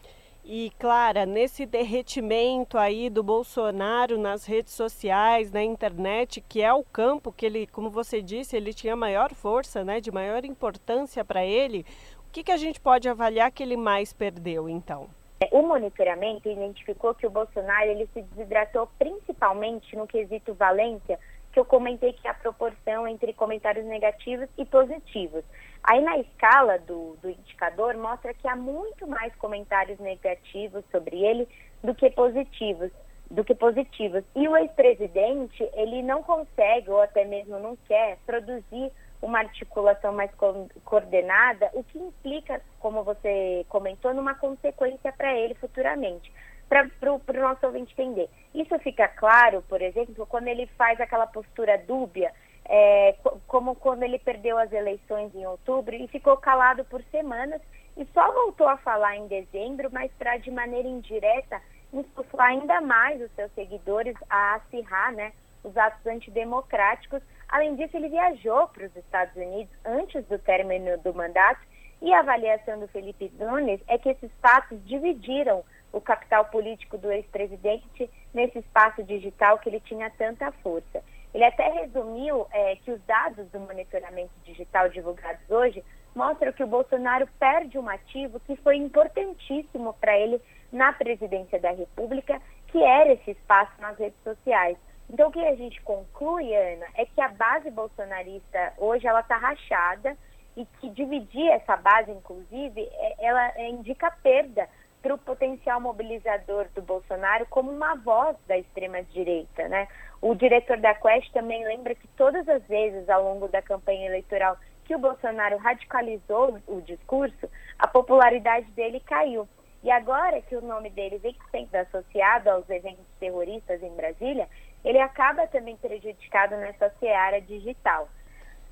E, Clara, nesse derretimento aí do Bolsonaro nas redes sociais, na internet, que é o campo que ele, como você disse, ele tinha maior força, né, de maior importância para ele, o que, que a gente pode avaliar que ele mais perdeu, então? O monitoramento identificou que o Bolsonaro ele se desidratou principalmente no quesito valência, que eu comentei que é a proporção entre comentários negativos e positivos. Aí na escala do, do indicador mostra que há muito mais comentários negativos sobre ele do que positivos, do que positivos. E o ex-presidente, ele não consegue ou até mesmo não quer produzir uma articulação mais co coordenada, o que implica, como você comentou, numa consequência para ele futuramente para o nosso ouvinte entender. Isso fica claro, por exemplo, quando ele faz aquela postura dúbia, é, como quando ele perdeu as eleições em outubro e ficou calado por semanas e só voltou a falar em dezembro, mas para de maneira indireta insuflar ainda mais os seus seguidores a acirrar né, os atos antidemocráticos. Além disso, ele viajou para os Estados Unidos antes do término do mandato e a avaliação do Felipe Nunes é que esses fatos dividiram o capital político do ex-presidente nesse espaço digital que ele tinha tanta força. Ele até resumiu é, que os dados do monitoramento digital divulgados hoje mostram que o Bolsonaro perde um ativo que foi importantíssimo para ele na presidência da República, que era esse espaço nas redes sociais. Então, o que a gente conclui, Ana, é que a base bolsonarista hoje ela está rachada e que dividir essa base, inclusive, é, ela indica perda para o potencial mobilizador do Bolsonaro como uma voz da extrema-direita. Né? O diretor da Quest também lembra que todas as vezes ao longo da campanha eleitoral que o Bolsonaro radicalizou o discurso, a popularidade dele caiu. E agora que o nome dele vem sendo associado aos eventos terroristas em Brasília, ele acaba também prejudicado nessa seara digital.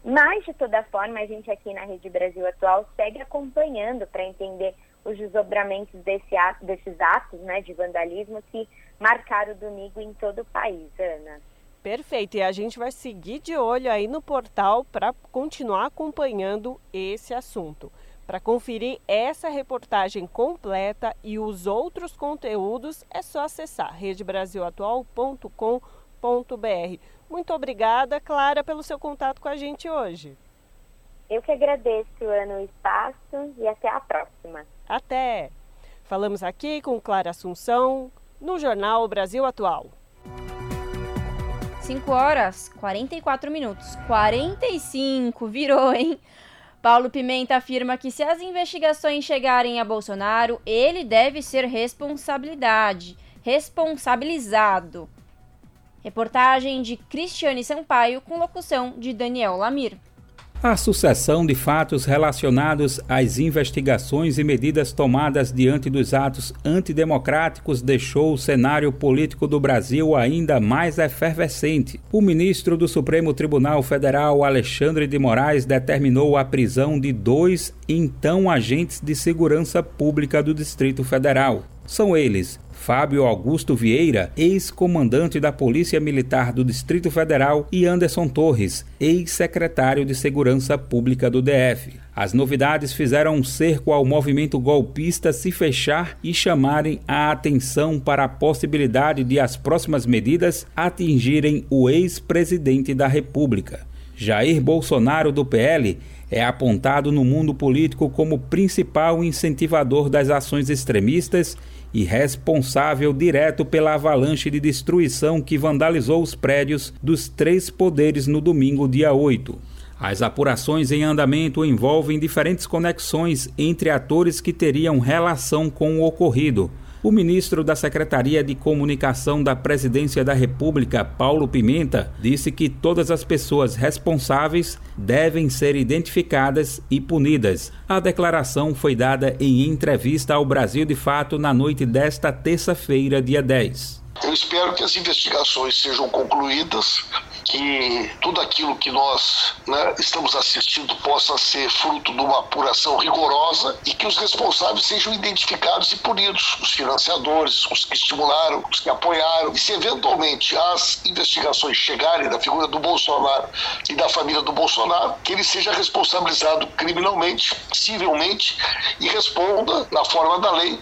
Mas, de toda forma, a gente aqui na Rede Brasil Atual segue acompanhando para entender os desdobramentos desse ato, desses atos né, de vandalismo que marcaram o domingo em todo o país, Ana. Perfeito, e a gente vai seguir de olho aí no portal para continuar acompanhando esse assunto. Para conferir essa reportagem completa e os outros conteúdos, é só acessar redebrasilatual.com.br. Muito obrigada, Clara, pelo seu contato com a gente hoje. Eu que agradeço, Ana, o espaço e até a próxima. Até! Falamos aqui com Clara Assunção no Jornal Brasil Atual. 5 horas 44 minutos. 45, virou, hein? Paulo Pimenta afirma que se as investigações chegarem a Bolsonaro, ele deve ser responsabilidade, responsabilizado. Reportagem de Cristiane Sampaio com locução de Daniel Lamir. A sucessão de fatos relacionados às investigações e medidas tomadas diante dos atos antidemocráticos deixou o cenário político do Brasil ainda mais efervescente. O ministro do Supremo Tribunal Federal, Alexandre de Moraes, determinou a prisão de dois então agentes de segurança pública do Distrito Federal. São eles Fábio Augusto Vieira, ex-comandante da Polícia Militar do Distrito Federal, e Anderson Torres, ex-secretário de Segurança Pública do DF. As novidades fizeram um cerco ao movimento golpista se fechar e chamarem a atenção para a possibilidade de as próximas medidas atingirem o ex-presidente da República. Jair Bolsonaro, do PL, é apontado no mundo político como principal incentivador das ações extremistas e responsável direto pela avalanche de destruição que vandalizou os prédios dos três poderes no domingo, dia 8. As apurações em andamento envolvem diferentes conexões entre atores que teriam relação com o ocorrido, o ministro da Secretaria de Comunicação da Presidência da República, Paulo Pimenta, disse que todas as pessoas responsáveis devem ser identificadas e punidas. A declaração foi dada em entrevista ao Brasil de Fato na noite desta terça-feira, dia 10. Eu espero que as investigações sejam concluídas, que tudo aquilo que nós né, estamos assistindo possa ser fruto de uma apuração rigorosa e que os responsáveis sejam identificados e punidos, os financiadores, os que estimularam, os que apoiaram. E se eventualmente as investigações chegarem da figura do Bolsonaro e da família do Bolsonaro, que ele seja responsabilizado criminalmente, civilmente e responda na forma da lei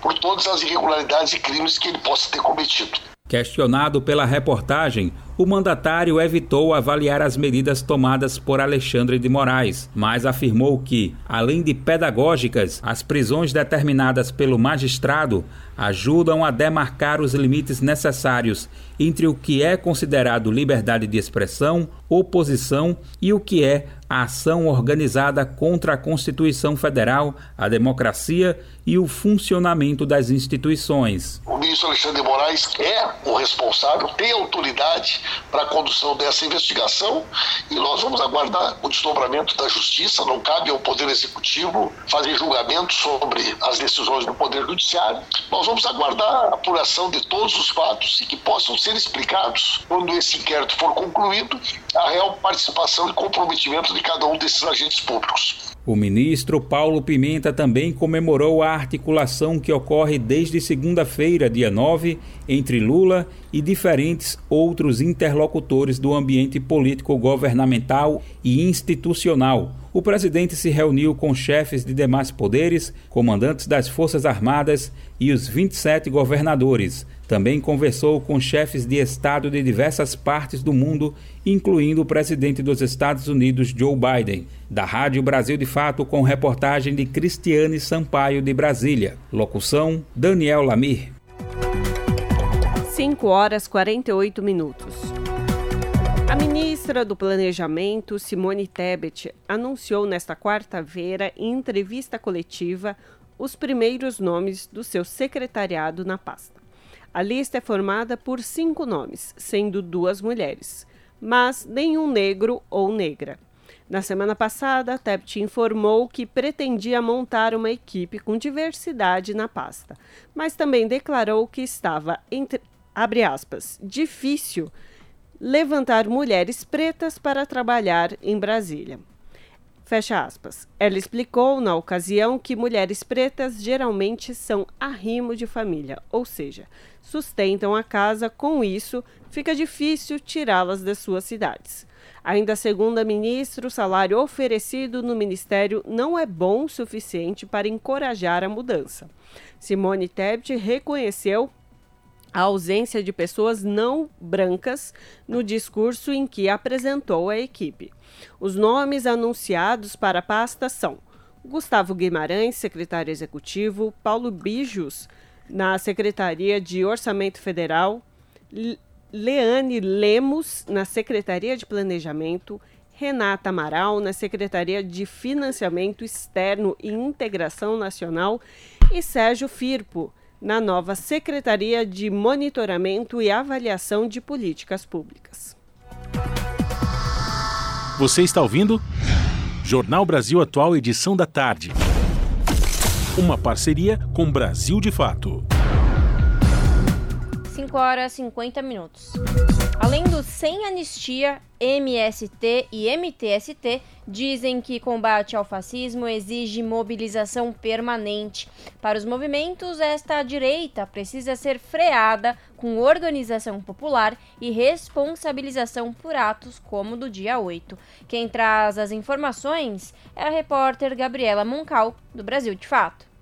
por todas as irregularidades e crimes que ele possa ter cometido. Questionado pela reportagem, o mandatário evitou avaliar as medidas tomadas por Alexandre de Moraes, mas afirmou que, além de pedagógicas, as prisões determinadas pelo magistrado ajudam a demarcar os limites necessários entre o que é considerado liberdade de expressão, oposição e o que é a ação organizada contra a Constituição Federal, a democracia e o funcionamento das instituições. O ministro Alexandre de Moraes é o responsável, tem autoridade para a condução dessa investigação e nós vamos aguardar o desdobramento da justiça. Não cabe ao Poder Executivo fazer julgamento sobre as decisões do Poder Judiciário. Nós vamos aguardar a apuração de todos os fatos e que possam ser explicados quando esse inquérito for concluído a real participação e comprometimento de cada um desses agentes públicos. O ministro Paulo Pimenta também comemorou a articulação que ocorre desde segunda-feira, dia 9, entre Lula e diferentes outros interlocutores do ambiente político governamental e institucional. O presidente se reuniu com chefes de demais poderes, comandantes das Forças Armadas e os 27 governadores. Também conversou com chefes de Estado de diversas partes do mundo, incluindo o presidente dos Estados Unidos, Joe Biden. Da Rádio Brasil de Fato, com reportagem de Cristiane Sampaio, de Brasília. Locução: Daniel Lamir. 5 horas 48 minutos. A ministra do Planejamento, Simone Tebet, anunciou nesta quarta-feira, em entrevista coletiva, os primeiros nomes do seu secretariado na pasta. A lista é formada por cinco nomes, sendo duas mulheres, mas nenhum negro ou negra. Na semana passada, TEPT informou que pretendia montar uma equipe com diversidade na pasta, mas também declarou que estava, entre, aspas, difícil levantar mulheres pretas para trabalhar em Brasília. Fecha aspas. Ela explicou na ocasião que mulheres pretas geralmente são arrimo de família, ou seja, sustentam a casa, com isso fica difícil tirá-las das suas cidades. Ainda segundo a ministra, o salário oferecido no ministério não é bom o suficiente para encorajar a mudança. Simone Tebet reconheceu a ausência de pessoas não brancas no discurso em que apresentou a equipe. Os nomes anunciados para a pasta são Gustavo Guimarães, secretário executivo, Paulo Bijos, na Secretaria de Orçamento Federal, Leane Lemos, na Secretaria de Planejamento, Renata Amaral, na Secretaria de Financiamento Externo e Integração Nacional, e Sérgio Firpo, na nova Secretaria de Monitoramento e Avaliação de Políticas Públicas. Você está ouvindo? Jornal Brasil Atual, edição da tarde. Uma parceria com Brasil de Fato. 5 horas e 50 minutos. Além do Sem Anistia, MST e MTST dizem que combate ao fascismo exige mobilização permanente. Para os movimentos, esta direita precisa ser freada com organização popular e responsabilização por atos como do dia 8. Quem traz as informações é a repórter Gabriela Moncal, do Brasil de Fato.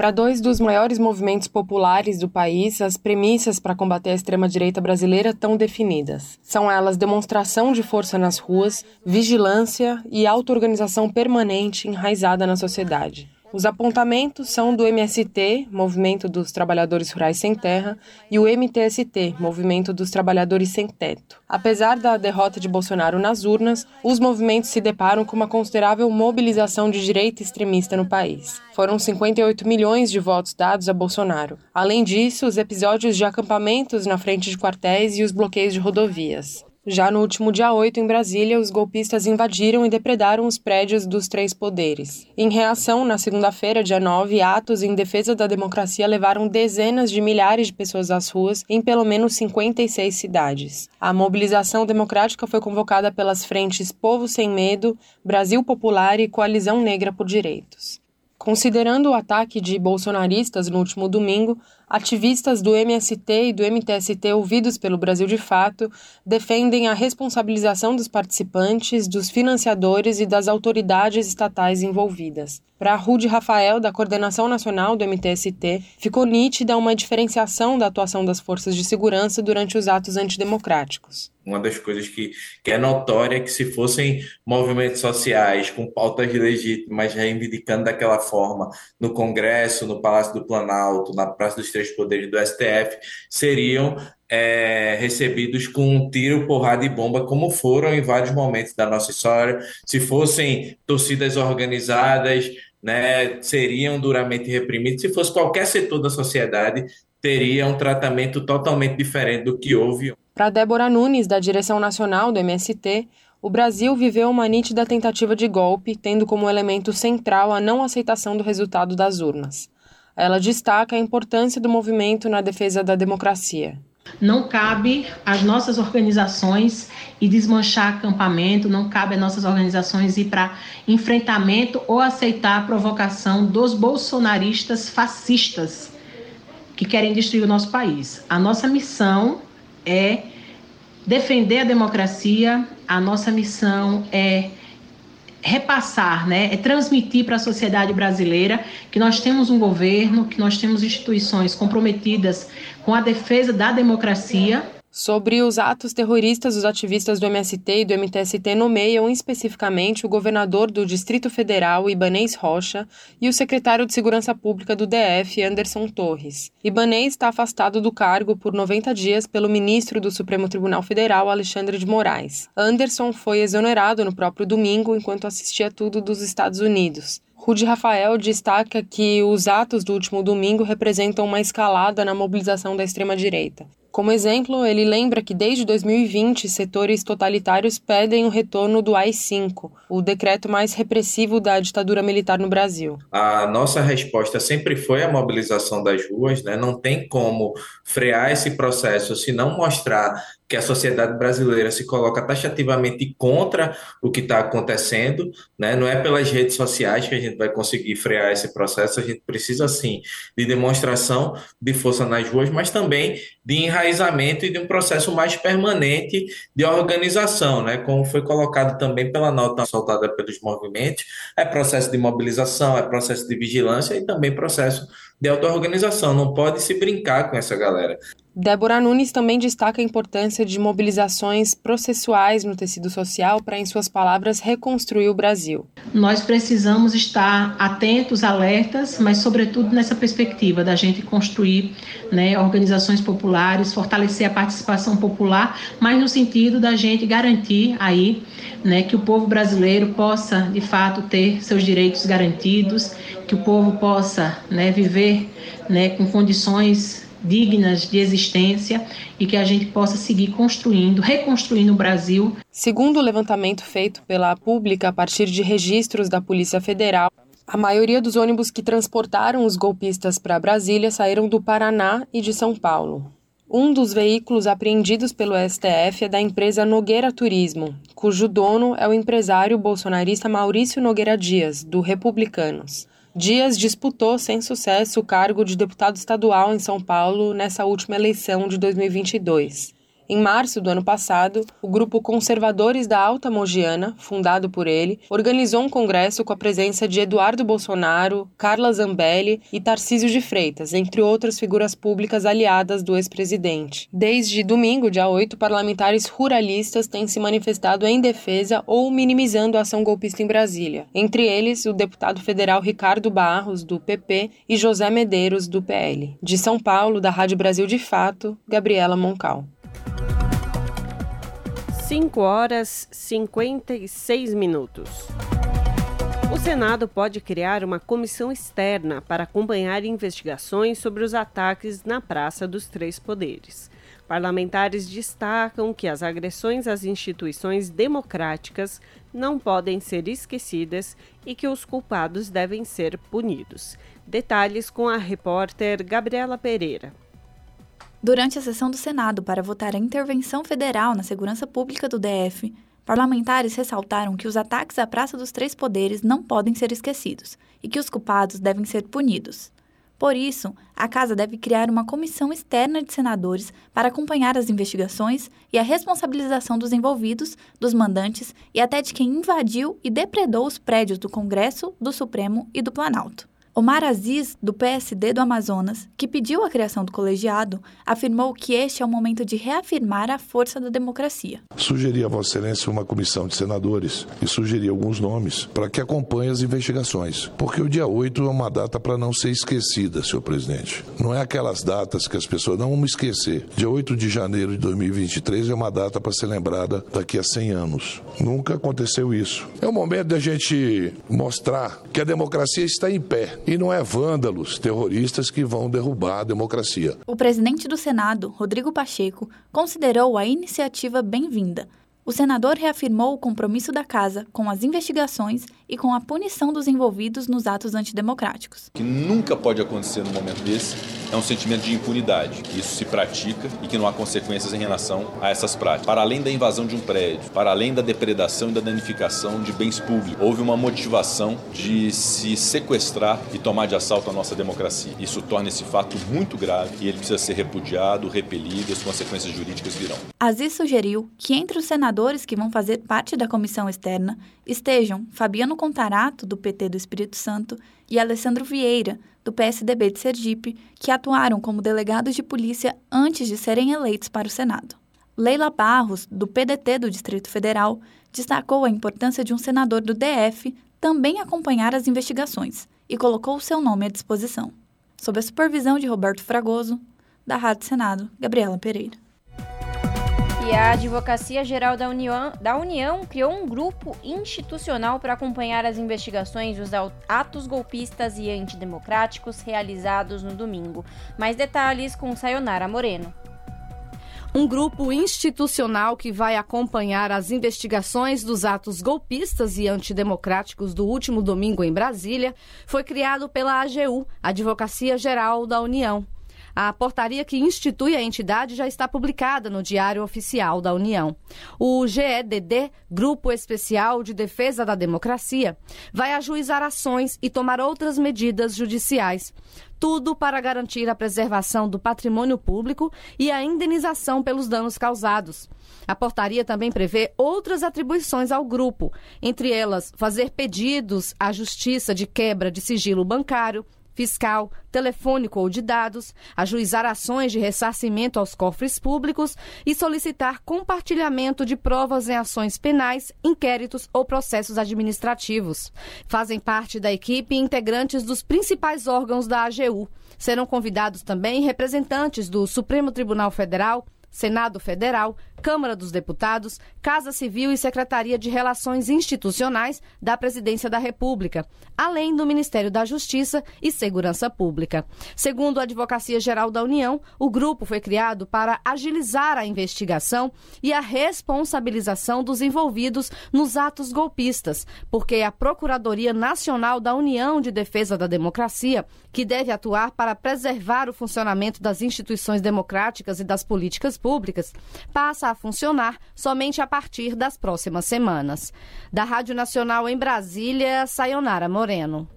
Para dois dos maiores movimentos populares do país, as premissas para combater a extrema-direita brasileira estão definidas. São elas demonstração de força nas ruas, vigilância e auto-organização permanente enraizada na sociedade. Os apontamentos são do MST, Movimento dos Trabalhadores Rurais Sem Terra, e o MTST, Movimento dos Trabalhadores Sem Teto. Apesar da derrota de Bolsonaro nas urnas, os movimentos se deparam com uma considerável mobilização de direita extremista no país. Foram 58 milhões de votos dados a Bolsonaro. Além disso, os episódios de acampamentos na frente de quartéis e os bloqueios de rodovias. Já no último dia 8, em Brasília, os golpistas invadiram e depredaram os prédios dos três poderes. Em reação, na segunda-feira, dia 9, atos em defesa da democracia levaram dezenas de milhares de pessoas às ruas em pelo menos 56 cidades. A mobilização democrática foi convocada pelas frentes Povo Sem Medo, Brasil Popular e Coalizão Negra por Direitos. Considerando o ataque de bolsonaristas no último domingo, ativistas do MST e do MTST ouvidos pelo Brasil de Fato defendem a responsabilização dos participantes, dos financiadores e das autoridades estatais envolvidas. Para Rude Rafael, da Coordenação Nacional do MTST, ficou nítida uma diferenciação da atuação das forças de segurança durante os atos antidemocráticos. Uma das coisas que, que é notória é que se fossem movimentos sociais com pautas legítimas reivindicando daquela forma no Congresso, no Palácio do Planalto, na Praça dos Três Poderes do STF, seriam é, recebidos com um tiro, porrada e bomba, como foram em vários momentos da nossa história. Se fossem torcidas organizadas, né, seriam duramente reprimidos. Se fosse qualquer setor da sociedade, teria um tratamento totalmente diferente do que houve. Para Débora Nunes, da direção nacional do MST, o Brasil viveu uma nítida tentativa de golpe, tendo como elemento central a não aceitação do resultado das urnas. Ela destaca a importância do movimento na defesa da democracia. Não cabe às nossas organizações ir desmanchar acampamento, não cabe às nossas organizações ir para enfrentamento ou aceitar a provocação dos bolsonaristas fascistas que querem destruir o nosso país. A nossa missão é defender a democracia, a nossa missão é repassar, né, é transmitir para a sociedade brasileira que nós temos um governo, que nós temos instituições comprometidas com a defesa da democracia Sobre os atos terroristas, os ativistas do MST e do MTST nomeiam especificamente o governador do Distrito Federal, Ibanês Rocha, e o secretário de Segurança Pública do DF, Anderson Torres. Ibanês está afastado do cargo por 90 dias pelo ministro do Supremo Tribunal Federal, Alexandre de Moraes. Anderson foi exonerado no próprio domingo enquanto assistia tudo dos Estados Unidos. Rude Rafael destaca que os atos do último domingo representam uma escalada na mobilização da extrema-direita. Como exemplo, ele lembra que desde 2020 setores totalitários pedem o retorno do AI-5, o decreto mais repressivo da ditadura militar no Brasil. A nossa resposta sempre foi a mobilização das ruas, né? Não tem como frear esse processo se não mostrar que a sociedade brasileira se coloca taxativamente contra o que está acontecendo, né? Não é pelas redes sociais que a gente vai conseguir frear esse processo, a gente precisa sim de demonstração de força nas ruas, mas também de enraizamento e de um processo mais permanente de organização, né? Como foi colocado também pela nota soltada pelos movimentos, é processo de mobilização, é processo de vigilância e também processo de auto-organização. Não pode se brincar com essa galera. Débora Nunes também destaca a importância de mobilizações processuais no tecido social para, em suas palavras, reconstruir o Brasil. Nós precisamos estar atentos, alertas, mas, sobretudo, nessa perspectiva da gente construir né, organizações populares, fortalecer a participação popular, mas no sentido da gente garantir aí né, que o povo brasileiro possa, de fato, ter seus direitos garantidos, que o povo possa né, viver né, com condições dignas de existência e que a gente possa seguir construindo, reconstruindo o Brasil. Segundo o levantamento feito pela Pública a partir de registros da Polícia Federal, a maioria dos ônibus que transportaram os golpistas para Brasília saíram do Paraná e de São Paulo. Um dos veículos apreendidos pelo STF é da empresa Nogueira Turismo, cujo dono é o empresário bolsonarista Maurício Nogueira Dias, do Republicanos. Dias disputou sem sucesso o cargo de deputado estadual em São Paulo nessa última eleição de 2022. Em março do ano passado, o grupo Conservadores da Alta Mogiana, fundado por ele, organizou um congresso com a presença de Eduardo Bolsonaro, Carla Zambelli e Tarcísio de Freitas, entre outras figuras públicas aliadas do ex-presidente. Desde domingo, dia 8, parlamentares ruralistas têm se manifestado em defesa ou minimizando a ação golpista em Brasília. Entre eles, o deputado federal Ricardo Barros, do PP, e José Medeiros, do PL. De São Paulo, da Rádio Brasil de Fato, Gabriela Moncal. 5 horas 56 minutos. O Senado pode criar uma comissão externa para acompanhar investigações sobre os ataques na Praça dos Três Poderes. Parlamentares destacam que as agressões às instituições democráticas não podem ser esquecidas e que os culpados devem ser punidos. Detalhes com a repórter Gabriela Pereira. Durante a sessão do Senado para votar a intervenção federal na segurança pública do DF, parlamentares ressaltaram que os ataques à Praça dos Três Poderes não podem ser esquecidos e que os culpados devem ser punidos. Por isso, a Casa deve criar uma comissão externa de senadores para acompanhar as investigações e a responsabilização dos envolvidos, dos mandantes e até de quem invadiu e depredou os prédios do Congresso, do Supremo e do Planalto. Omar Aziz, do PSD do Amazonas, que pediu a criação do colegiado, afirmou que este é o momento de reafirmar a força da democracia. Sugeri a Vossa Excelência uma comissão de senadores e sugeri alguns nomes para que acompanhe as investigações, porque o dia 8 é uma data para não ser esquecida, senhor presidente. Não é aquelas datas que as pessoas não vão esquecer. Dia 8 de janeiro de 2023 é uma data para ser lembrada daqui a 100 anos. Nunca aconteceu isso. É o momento da gente mostrar que a democracia está em pé e não é vândalos, terroristas que vão derrubar a democracia. O presidente do Senado, Rodrigo Pacheco, considerou a iniciativa bem-vinda o senador reafirmou o compromisso da Casa com as investigações e com a punição dos envolvidos nos atos antidemocráticos. O que nunca pode acontecer num momento desse é um sentimento de impunidade, que isso se pratica e que não há consequências em relação a essas práticas. Para além da invasão de um prédio, para além da depredação e da danificação de bens públicos, houve uma motivação de se sequestrar e tomar de assalto a nossa democracia. Isso torna esse fato muito grave e ele precisa ser repudiado, repelido as consequências jurídicas virão. Aziz sugeriu que entre os senadores que vão fazer parte da comissão externa estejam Fabiano Contarato, do PT do Espírito Santo, e Alessandro Vieira, do PSDB de Sergipe, que atuaram como delegados de polícia antes de serem eleitos para o Senado. Leila Barros, do PDT do Distrito Federal, destacou a importância de um senador do DF também acompanhar as investigações e colocou seu nome à disposição. Sob a supervisão de Roberto Fragoso, da Rádio Senado, Gabriela Pereira. E a Advocacia Geral da União, da União criou um grupo institucional para acompanhar as investigações dos atos golpistas e antidemocráticos realizados no domingo. Mais detalhes com Sayonara Moreno. Um grupo institucional que vai acompanhar as investigações dos atos golpistas e antidemocráticos do último domingo em Brasília foi criado pela AGU, Advocacia Geral da União. A portaria que institui a entidade já está publicada no Diário Oficial da União. O GEDD, Grupo Especial de Defesa da Democracia, vai ajuizar ações e tomar outras medidas judiciais. Tudo para garantir a preservação do patrimônio público e a indenização pelos danos causados. A portaria também prevê outras atribuições ao grupo, entre elas fazer pedidos à Justiça de quebra de sigilo bancário, fiscal, telefônico ou de dados, ajuizar ações de ressarcimento aos cofres públicos e solicitar compartilhamento de provas em ações penais, inquéritos ou processos administrativos. Fazem parte da equipe integrantes dos principais órgãos da AGU. Serão convidados também representantes do Supremo Tribunal Federal, Senado Federal, Câmara dos Deputados, Casa Civil e Secretaria de Relações Institucionais da Presidência da República, além do Ministério da Justiça e Segurança Pública. Segundo a Advocacia Geral da União, o grupo foi criado para agilizar a investigação e a responsabilização dos envolvidos nos atos golpistas, porque a Procuradoria Nacional da União de Defesa da Democracia, que deve atuar para preservar o funcionamento das instituições democráticas e das políticas públicas, passa a funcionar somente a partir das próximas semanas. Da Rádio Nacional em Brasília, Sayonara Moreno.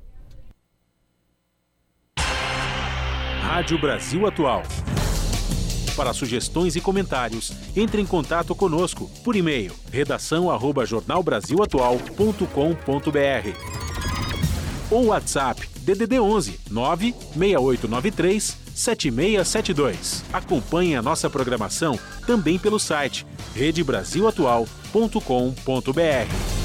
Rádio Brasil Atual. Para sugestões e comentários, entre em contato conosco por e-mail redação@jornalbrazilatual.com.br ou WhatsApp DDD 11 96893 7672. Acompanhe a nossa programação também pelo site redebrasilatual.com.br.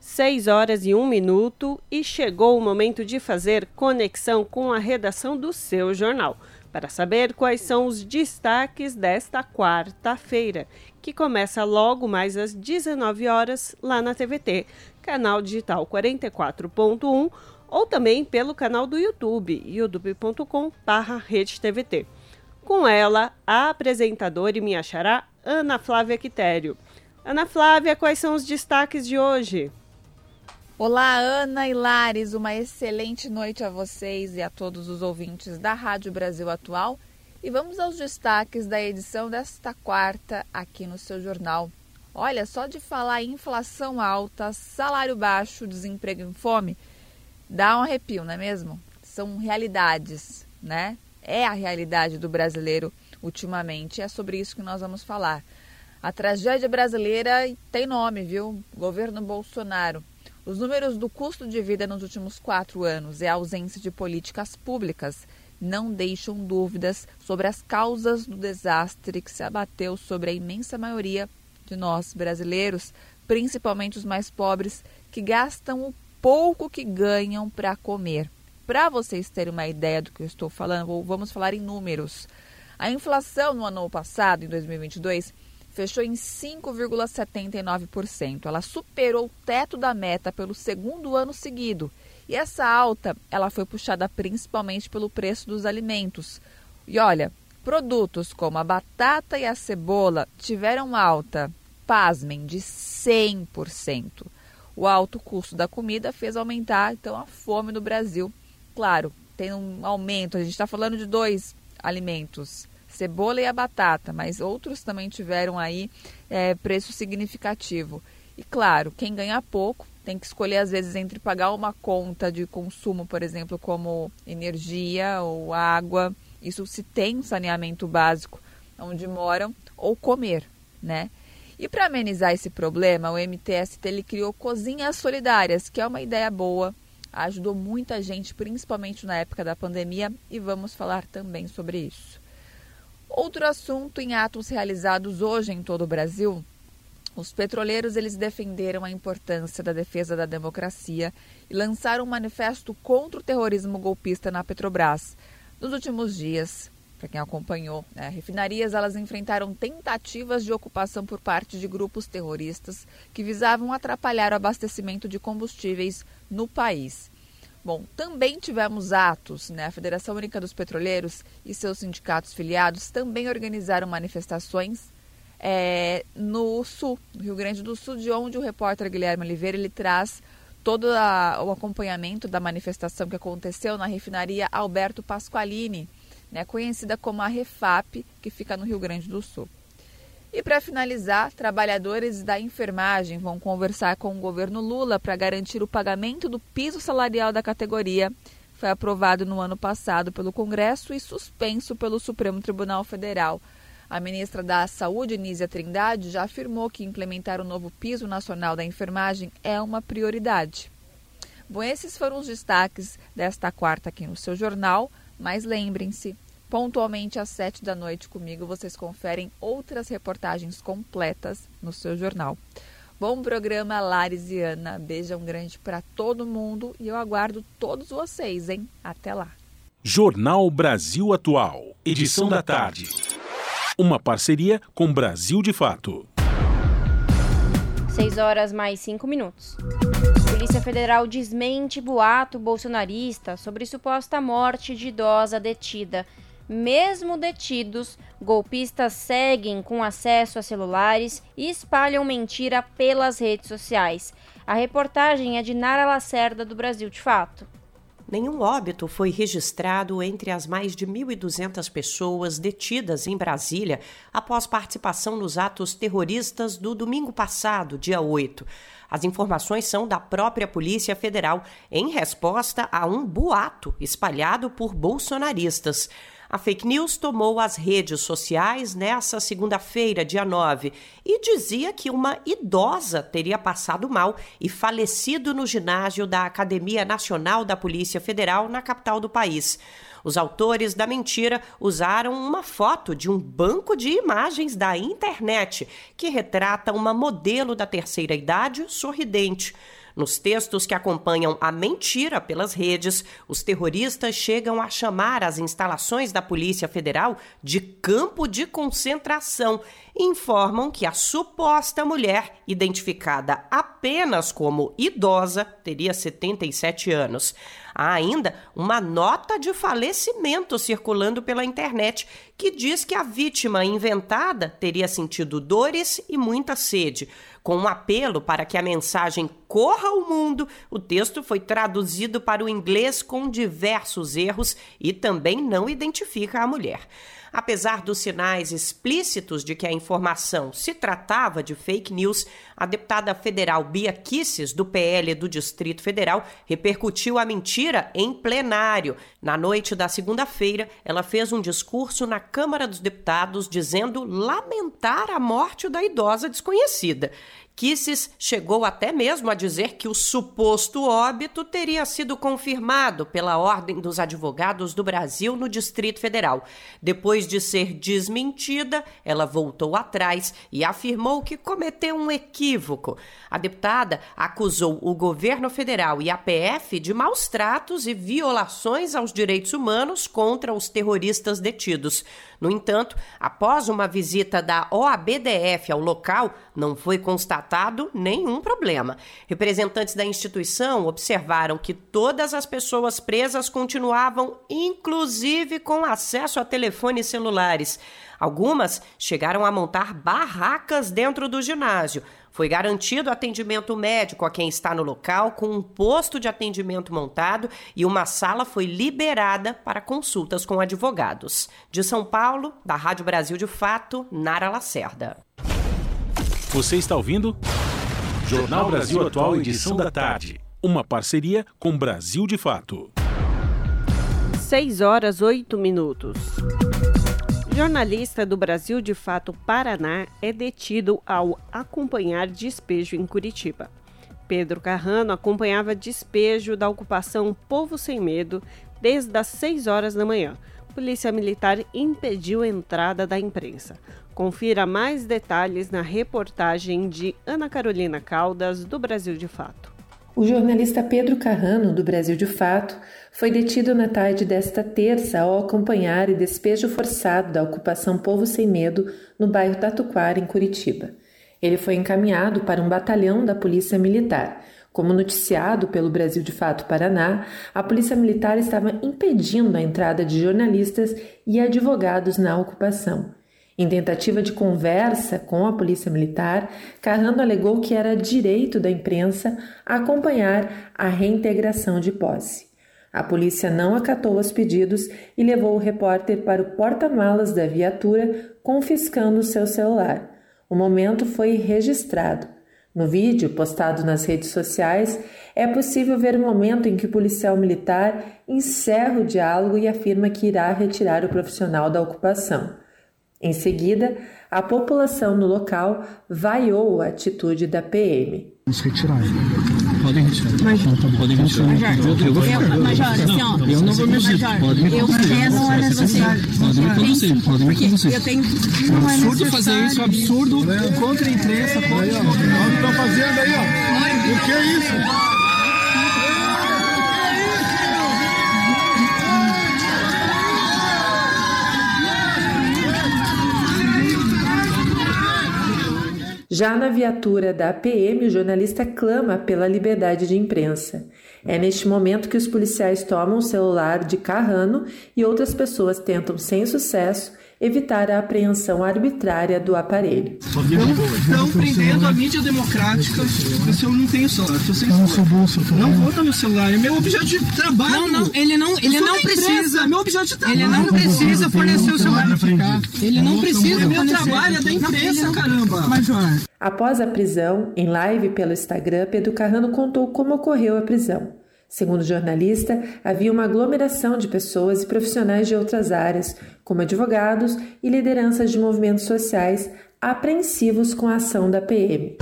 Seis horas e um minuto e chegou o momento de fazer conexão com a redação do seu jornal para saber quais são os destaques desta quarta-feira, que começa logo mais às 19 horas lá na TVT, canal digital 44.1 ou também pelo canal do YouTube, youtube.com/redetvt. Com ela, a apresentadora e minha xará, Ana Flávia Quitério. Ana Flávia, quais são os destaques de hoje? Olá, Ana e Lares, uma excelente noite a vocês e a todos os ouvintes da Rádio Brasil Atual. E vamos aos destaques da edição desta quarta aqui no seu jornal. Olha, só de falar inflação alta, salário baixo, desemprego em fome, dá um arrepio, não é mesmo? São realidades, né? É a realidade do brasileiro ultimamente. É sobre isso que nós vamos falar. A tragédia brasileira tem nome, viu? Governo Bolsonaro. Os números do custo de vida nos últimos quatro anos e a ausência de políticas públicas não deixam dúvidas sobre as causas do desastre que se abateu sobre a imensa maioria de nós brasileiros, principalmente os mais pobres, que gastam o pouco que ganham para comer. Para vocês terem uma ideia do que eu estou falando, vamos falar em números. A inflação no ano passado, em 2022, fechou em 5,79%. Ela superou o teto da meta pelo segundo ano seguido. E essa alta, ela foi puxada principalmente pelo preço dos alimentos. E olha, produtos como a batata e a cebola tiveram alta, pasmem, de 100%. O alto custo da comida fez aumentar então a fome no Brasil. Claro, tem um aumento, a gente está falando de dois alimentos cebola e a batata, mas outros também tiveram aí é, preço significativo. E claro, quem ganha pouco tem que escolher às vezes entre pagar uma conta de consumo, por exemplo, como energia ou água, isso se tem um saneamento básico onde moram, ou comer, né? E para amenizar esse problema, o MTST ele criou cozinhas solidárias, que é uma ideia boa, ajudou muita gente, principalmente na época da pandemia, e vamos falar também sobre isso. Outro assunto em atos realizados hoje em todo o Brasil, os petroleiros eles defenderam a importância da defesa da democracia e lançaram um manifesto contra o terrorismo golpista na Petrobras. Nos últimos dias, para quem acompanhou, né? refinarias elas enfrentaram tentativas de ocupação por parte de grupos terroristas que visavam atrapalhar o abastecimento de combustíveis no país. Bom, também tivemos atos, né? A Federação Única dos Petroleiros e seus sindicatos filiados também organizaram manifestações é, no sul, no Rio Grande do Sul, de onde o repórter Guilherme Oliveira ele traz todo a, o acompanhamento da manifestação que aconteceu na refinaria Alberto Pasqualini, né, conhecida como a Refap, que fica no Rio Grande do Sul. E para finalizar, trabalhadores da enfermagem vão conversar com o governo Lula para garantir o pagamento do piso salarial da categoria. Foi aprovado no ano passado pelo Congresso e suspenso pelo Supremo Tribunal Federal. A ministra da Saúde, Nízia Trindade, já afirmou que implementar o novo piso nacional da enfermagem é uma prioridade. Bom, esses foram os destaques desta quarta aqui no seu jornal, mas lembrem-se, pontualmente às sete da noite comigo vocês conferem outras reportagens completas no seu jornal. Bom programa, Lares e Ana. Beijão grande para todo mundo e eu aguardo todos vocês, hein? Até lá. Jornal Brasil Atual, edição da tarde. Uma parceria com Brasil de Fato. 6 horas mais 5 minutos. Polícia Federal desmente boato bolsonarista sobre suposta morte de idosa detida. Mesmo detidos, golpistas seguem com acesso a celulares e espalham mentira pelas redes sociais. A reportagem é de Nara Lacerda, do Brasil de Fato. Nenhum óbito foi registrado entre as mais de 1.200 pessoas detidas em Brasília após participação nos atos terroristas do domingo passado, dia 8. As informações são da própria Polícia Federal em resposta a um boato espalhado por bolsonaristas. A fake news tomou as redes sociais nessa segunda-feira, dia 9, e dizia que uma idosa teria passado mal e falecido no ginásio da Academia Nacional da Polícia Federal na capital do país. Os autores da mentira usaram uma foto de um banco de imagens da internet que retrata uma modelo da terceira idade sorridente. Nos textos que acompanham a mentira pelas redes, os terroristas chegam a chamar as instalações da Polícia Federal de campo de concentração e informam que a suposta mulher, identificada apenas como idosa, teria 77 anos. Há ainda uma nota de falecimento circulando pela internet que diz que a vítima inventada teria sentido dores e muita sede. Com um apelo para que a mensagem corra ao mundo, o texto foi traduzido para o inglês com diversos erros e também não identifica a mulher. Apesar dos sinais explícitos de que a informação se tratava de fake news, a deputada federal Bia Kisses, do PL do Distrito Federal, repercutiu a mentira em plenário. Na noite da segunda-feira, ela fez um discurso na Câmara dos Deputados dizendo lamentar a morte da idosa desconhecida. Kisses chegou até mesmo a dizer que o suposto óbito teria sido confirmado pela Ordem dos Advogados do Brasil no Distrito Federal. Depois de ser desmentida, ela voltou atrás e afirmou que cometeu um equívoco. A deputada acusou o governo federal e a PF de maus tratos e violações aos direitos humanos contra os terroristas detidos. No entanto, após uma visita da OABDF ao local, não foi constatado nenhum problema. Representantes da instituição observaram que todas as pessoas presas continuavam, inclusive com acesso a telefones celulares. Algumas chegaram a montar barracas dentro do ginásio. Foi garantido atendimento médico a quem está no local, com um posto de atendimento montado e uma sala foi liberada para consultas com advogados. De São Paulo, da Rádio Brasil de Fato, Nara Lacerda. Você está ouvindo? Jornal Brasil Atual, edição da tarde. Uma parceria com Brasil de Fato. 6 horas 8 minutos. Jornalista do Brasil de Fato Paraná é detido ao acompanhar despejo em Curitiba. Pedro Carrano acompanhava despejo da ocupação Povo Sem Medo desde as 6 horas da manhã. Polícia Militar impediu a entrada da imprensa. Confira mais detalhes na reportagem de Ana Carolina Caldas, do Brasil de Fato. O jornalista Pedro Carrano, do Brasil de Fato, foi detido na tarde desta terça ao acompanhar o despejo forçado da ocupação Povo Sem Medo no bairro Tatuquara, em Curitiba. Ele foi encaminhado para um batalhão da Polícia Militar. Como noticiado pelo Brasil de Fato Paraná, a Polícia Militar estava impedindo a entrada de jornalistas e advogados na ocupação. Em tentativa de conversa com a Polícia Militar, Carrano alegou que era direito da imprensa acompanhar a reintegração de posse. A polícia não acatou os pedidos e levou o repórter para o porta-malas da viatura, confiscando seu celular. O momento foi registrado. No vídeo postado nas redes sociais, é possível ver o momento em que o policial militar encerra o diálogo e afirma que irá retirar o profissional da ocupação. Em seguida, a população no local vaiou a atitude da PM. Vamos retirar. Podem retirar. Então, tá podem retirar. Eu, eu vou. Major, assim, ó. Eu não vou mexer. Podem me olha você. Podem me conduzir. Podem me conduzir. Eu tenho. É um absurdo fazer isso, é um absurdo contra a imprensa, contra o que estão fazendo aí, ó. O que é isso? Já na viatura da PM, o jornalista clama pela liberdade de imprensa. É neste momento que os policiais tomam o celular de Carrano e outras pessoas tentam, sem sucesso, evitar a apreensão arbitrária do aparelho. Estão prendendo a mídia democrática. Se eu não tenho celular, se você não vou dar meu celular, é meu objeto de trabalho. Não, não, ele não, ele não precisa. É meu objeto de trabalho. Ele não precisa fornecer o celular. Ele não precisa. É meu trabalho, é da imprensa, caramba. Após a prisão, em live pelo Instagram, Pedro Carrano contou como ocorreu a prisão. Segundo o jornalista, havia uma aglomeração de pessoas e profissionais de outras áreas, como advogados e lideranças de movimentos sociais, apreensivos com a ação da PM.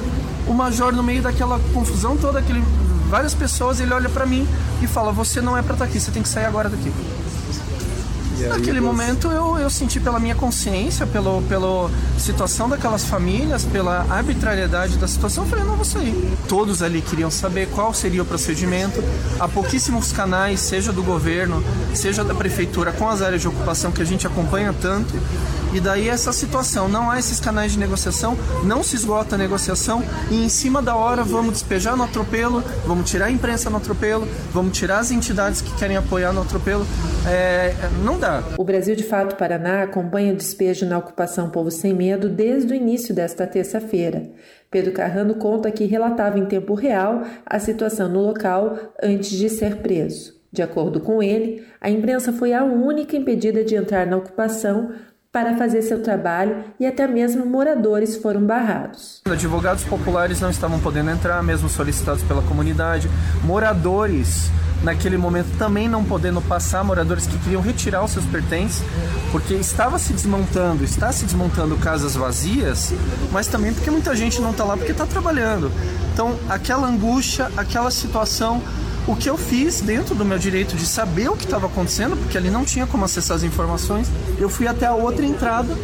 O major, no meio daquela confusão toda, aquele, várias pessoas, ele olha para mim e fala: Você não é para estar tá aqui, você tem que sair agora daqui. Naquele você... momento eu, eu senti pela minha consciência, pelo, pela situação daquelas famílias, pela arbitrariedade da situação, eu falei, não vou sair. Todos ali queriam saber qual seria o procedimento. Há pouquíssimos canais, seja do governo, seja da prefeitura, com as áreas de ocupação que a gente acompanha tanto. E daí essa situação, não há esses canais de negociação, não se esgota a negociação e em cima da hora vamos despejar no atropelo, vamos tirar a imprensa no atropelo, vamos tirar as entidades que querem apoiar no atropelo. É, não O Brasil de Fato Paraná acompanha o despejo na ocupação Povo Sem Medo desde o início desta terça-feira. Pedro Carrano conta que relatava em tempo real a situação no local antes de ser preso. De acordo com ele, a imprensa foi a única impedida de entrar na ocupação para fazer seu trabalho e até mesmo moradores foram barrados. Advogados populares não estavam podendo entrar, mesmo solicitados pela comunidade. Moradores, naquele momento, também não podendo passar, moradores que queriam retirar os seus pertences, porque estava se desmontando, está se desmontando casas vazias, mas também porque muita gente não está lá porque está trabalhando. Então, aquela angústia, aquela situação o que eu fiz dentro do meu direito de saber o que estava acontecendo, porque ali não tinha como acessar as informações, eu fui até a outra entrada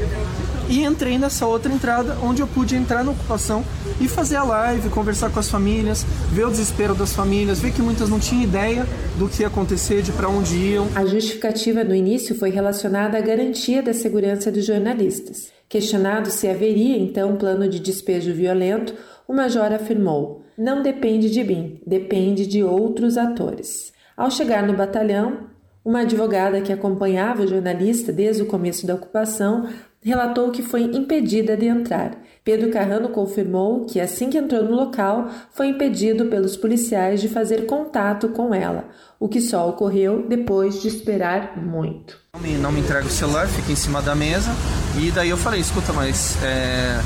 e entrei nessa outra entrada onde eu pude entrar na ocupação e fazer a live, conversar com as famílias, ver o desespero das famílias, ver que muitas não tinham ideia do que ia acontecer, de para onde iam. A justificativa no início foi relacionada à garantia da segurança dos jornalistas. Questionado se haveria então um plano de despejo violento, o major afirmou: Não depende de mim, depende de outros atores. Ao chegar no batalhão, uma advogada que acompanhava o jornalista desde o começo da ocupação relatou que foi impedida de entrar. Pedro Carrano confirmou que, assim que entrou no local, foi impedido pelos policiais de fazer contato com ela, o que só ocorreu depois de esperar muito. Não me, não me entrega o celular, fica em cima da mesa, e daí eu falei: escuta, mas é,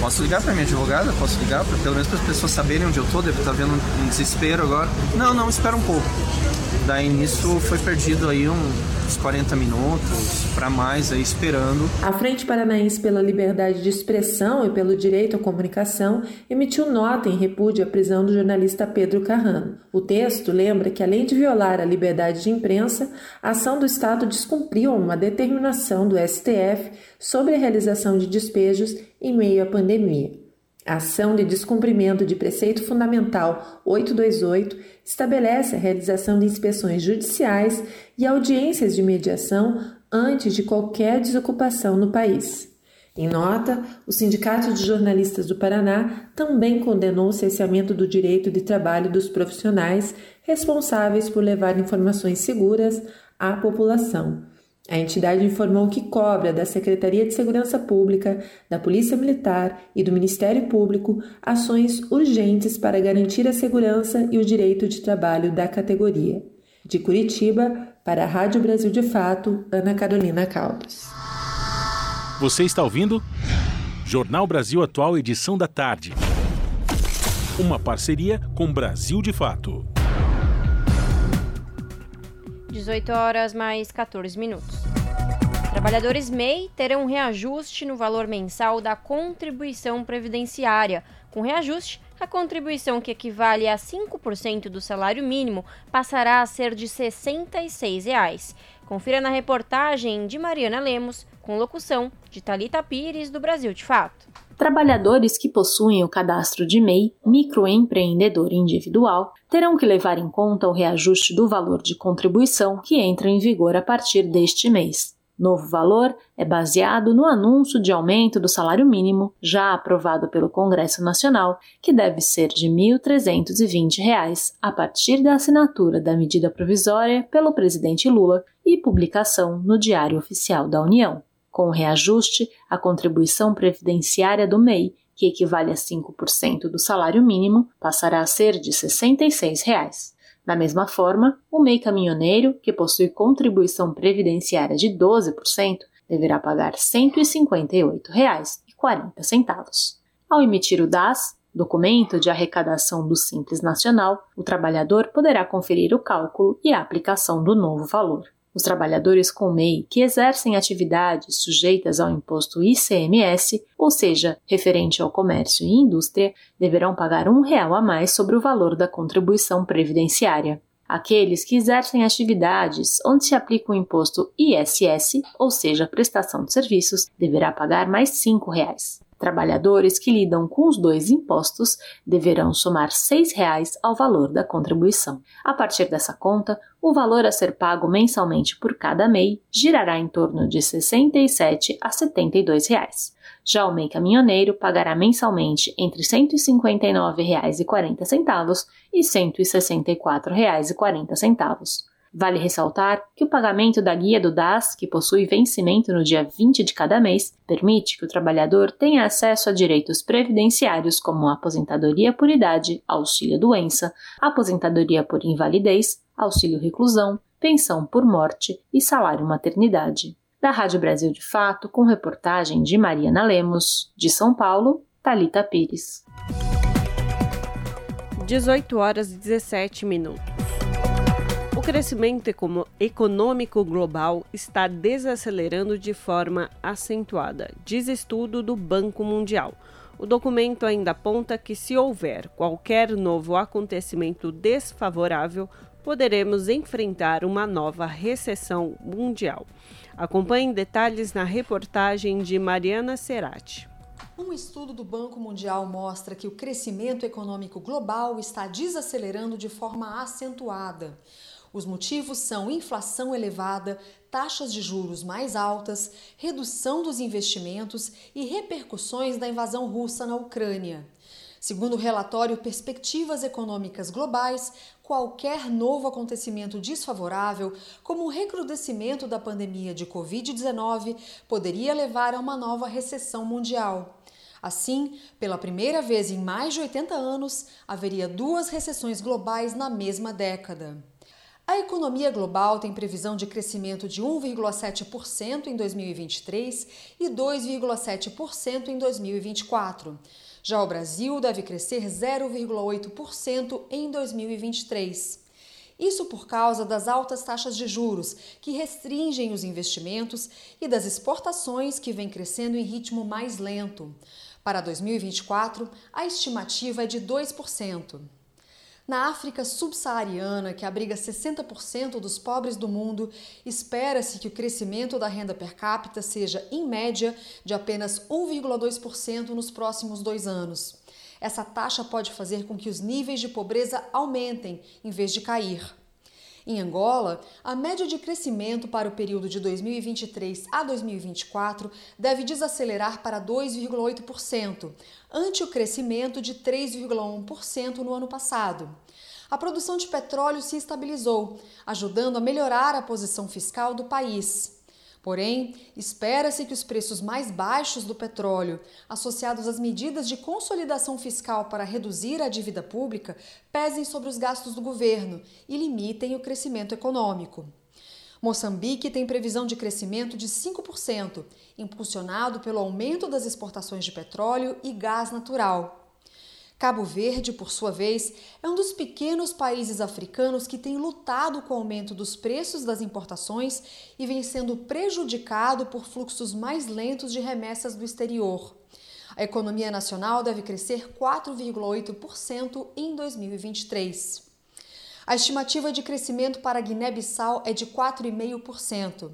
Posso ligar para minha advogada? Posso ligar para pelo menos para as pessoas saberem onde eu tô? Devo estar tá vendo um desespero agora. Não, não, espera um pouco. Daí nisso foi perdido aí uns 40 minutos para mais aí esperando. A Frente Paranaense pela Liberdade de Expressão e pelo Direito à Comunicação emitiu nota em repúdio à prisão do jornalista Pedro Carrano. O texto lembra que além de violar a liberdade de imprensa, a ação do Estado descumpriu uma determinação do STF sobre a realização de despejos em meio à pandemia. A ação de descumprimento de preceito fundamental 828 estabelece a realização de inspeções judiciais e audiências de mediação antes de qualquer desocupação no país. Em nota, o Sindicato de Jornalistas do Paraná também condenou o cesseamento do direito de trabalho dos profissionais responsáveis por levar informações seguras à população a entidade informou que cobra da Secretaria de Segurança Pública, da Polícia Militar e do Ministério Público ações urgentes para garantir a segurança e o direito de trabalho da categoria. De Curitiba, para a Rádio Brasil de Fato, Ana Carolina Caldas. Você está ouvindo? Jornal Brasil Atual, edição da tarde. Uma parceria com Brasil de Fato. 18 horas mais 14 minutos. Trabalhadores MEI terão reajuste no valor mensal da contribuição previdenciária. Com reajuste, a contribuição que equivale a 5% do salário mínimo passará a ser de 66 reais. Confira na reportagem de Mariana Lemos, com locução de Talita Pires do Brasil de Fato. Trabalhadores que possuem o cadastro de MEI, microempreendedor individual, terão que levar em conta o reajuste do valor de contribuição que entra em vigor a partir deste mês. Novo valor é baseado no anúncio de aumento do salário mínimo, já aprovado pelo Congresso Nacional, que deve ser de R$ 1.320 a partir da assinatura da medida provisória pelo presidente Lula e publicação no Diário Oficial da União. Com o reajuste, a contribuição previdenciária do MEI, que equivale a 5% do salário mínimo, passará a ser de 66 reais. Da mesma forma, o MEI caminhoneiro, que possui contribuição previdenciária de 12%, deverá pagar R$ 158,40. Ao emitir o DAS, documento de arrecadação do Simples Nacional, o trabalhador poderá conferir o cálculo e a aplicação do novo valor. Os trabalhadores com MEI que exercem atividades sujeitas ao imposto ICMS, ou seja, referente ao comércio e indústria, deverão pagar um real a mais sobre o valor da contribuição previdenciária. Aqueles que exercem atividades onde se aplica o imposto ISS, ou seja, prestação de serviços, deverá pagar mais cinco reais. Trabalhadores que lidam com os dois impostos deverão somar R$ 6,00 ao valor da contribuição. A partir dessa conta, o valor a ser pago mensalmente por cada MEI girará em torno de R$ 67 a 72 reais. Já o MEI caminhoneiro pagará mensalmente entre R$ 159,40 e R$ 164,40. Vale ressaltar que o pagamento da guia do DAS, que possui vencimento no dia 20 de cada mês, permite que o trabalhador tenha acesso a direitos previdenciários como aposentadoria por idade, auxílio doença, aposentadoria por invalidez, auxílio reclusão, pensão por morte e salário maternidade. Da Rádio Brasil de Fato, com reportagem de Mariana Lemos, de São Paulo, Talita Pires. 18 horas e 17 minutos crescimento econômico global está desacelerando de forma acentuada, diz estudo do Banco Mundial. O documento ainda aponta que, se houver qualquer novo acontecimento desfavorável, poderemos enfrentar uma nova recessão mundial. Acompanhe detalhes na reportagem de Mariana Serati. Um estudo do Banco Mundial mostra que o crescimento econômico global está desacelerando de forma acentuada. Os motivos são inflação elevada, taxas de juros mais altas, redução dos investimentos e repercussões da invasão russa na Ucrânia. Segundo o relatório Perspectivas Econômicas Globais, qualquer novo acontecimento desfavorável, como o recrudescimento da pandemia de Covid-19, poderia levar a uma nova recessão mundial. Assim, pela primeira vez em mais de 80 anos, haveria duas recessões globais na mesma década. A economia global tem previsão de crescimento de 1,7% em 2023 e 2,7% em 2024. Já o Brasil deve crescer 0,8% em 2023. Isso por causa das altas taxas de juros, que restringem os investimentos, e das exportações, que vêm crescendo em ritmo mais lento. Para 2024, a estimativa é de 2%. Na África subsaariana, que abriga 60% dos pobres do mundo, espera-se que o crescimento da renda per capita seja, em média, de apenas 1,2% nos próximos dois anos. Essa taxa pode fazer com que os níveis de pobreza aumentem, em vez de cair. Em Angola, a média de crescimento para o período de 2023 a 2024 deve desacelerar para 2,8%, ante o crescimento de 3,1% no ano passado. A produção de petróleo se estabilizou, ajudando a melhorar a posição fiscal do país. Porém, espera-se que os preços mais baixos do petróleo, associados às medidas de consolidação fiscal para reduzir a dívida pública, pesem sobre os gastos do governo e limitem o crescimento econômico. Moçambique tem previsão de crescimento de 5%, impulsionado pelo aumento das exportações de petróleo e gás natural. Cabo Verde, por sua vez, é um dos pequenos países africanos que tem lutado com o aumento dos preços das importações e vem sendo prejudicado por fluxos mais lentos de remessas do exterior. A economia nacional deve crescer 4,8% em 2023. A estimativa de crescimento para Guiné-Bissau é de 4,5%.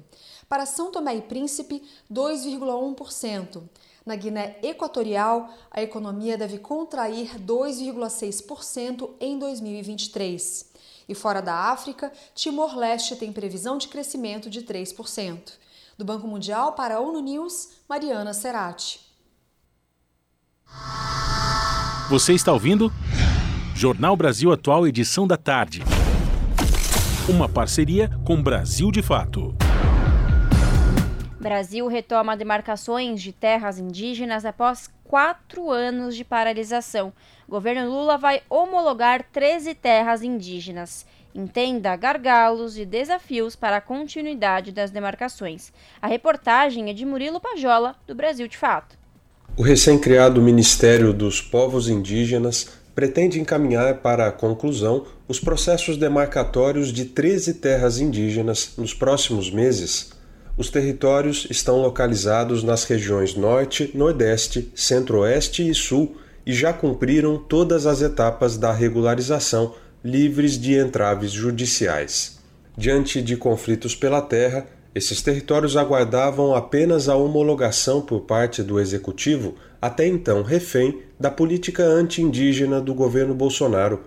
Para São Tomé e Príncipe, 2,1%. Na Guiné Equatorial, a economia deve contrair 2,6% em 2023. E fora da África, Timor-Leste tem previsão de crescimento de 3%. Do Banco Mundial para a ONU News, Mariana Serati. Você está ouvindo? Jornal Brasil Atual, edição da tarde. Uma parceria com Brasil de Fato. Brasil retoma demarcações de terras indígenas após quatro anos de paralisação. governo Lula vai homologar 13 terras indígenas. Entenda gargalos e desafios para a continuidade das demarcações. A reportagem é de Murilo Pajola, do Brasil de Fato. O recém-criado Ministério dos Povos Indígenas pretende encaminhar para a conclusão os processos demarcatórios de 13 terras indígenas nos próximos meses. Os territórios estão localizados nas regiões Norte, Nordeste, Centro-Oeste e Sul e já cumpriram todas as etapas da regularização, livres de entraves judiciais. Diante de conflitos pela terra, esses territórios aguardavam apenas a homologação por parte do executivo, até então refém da política anti-indígena do governo Bolsonaro,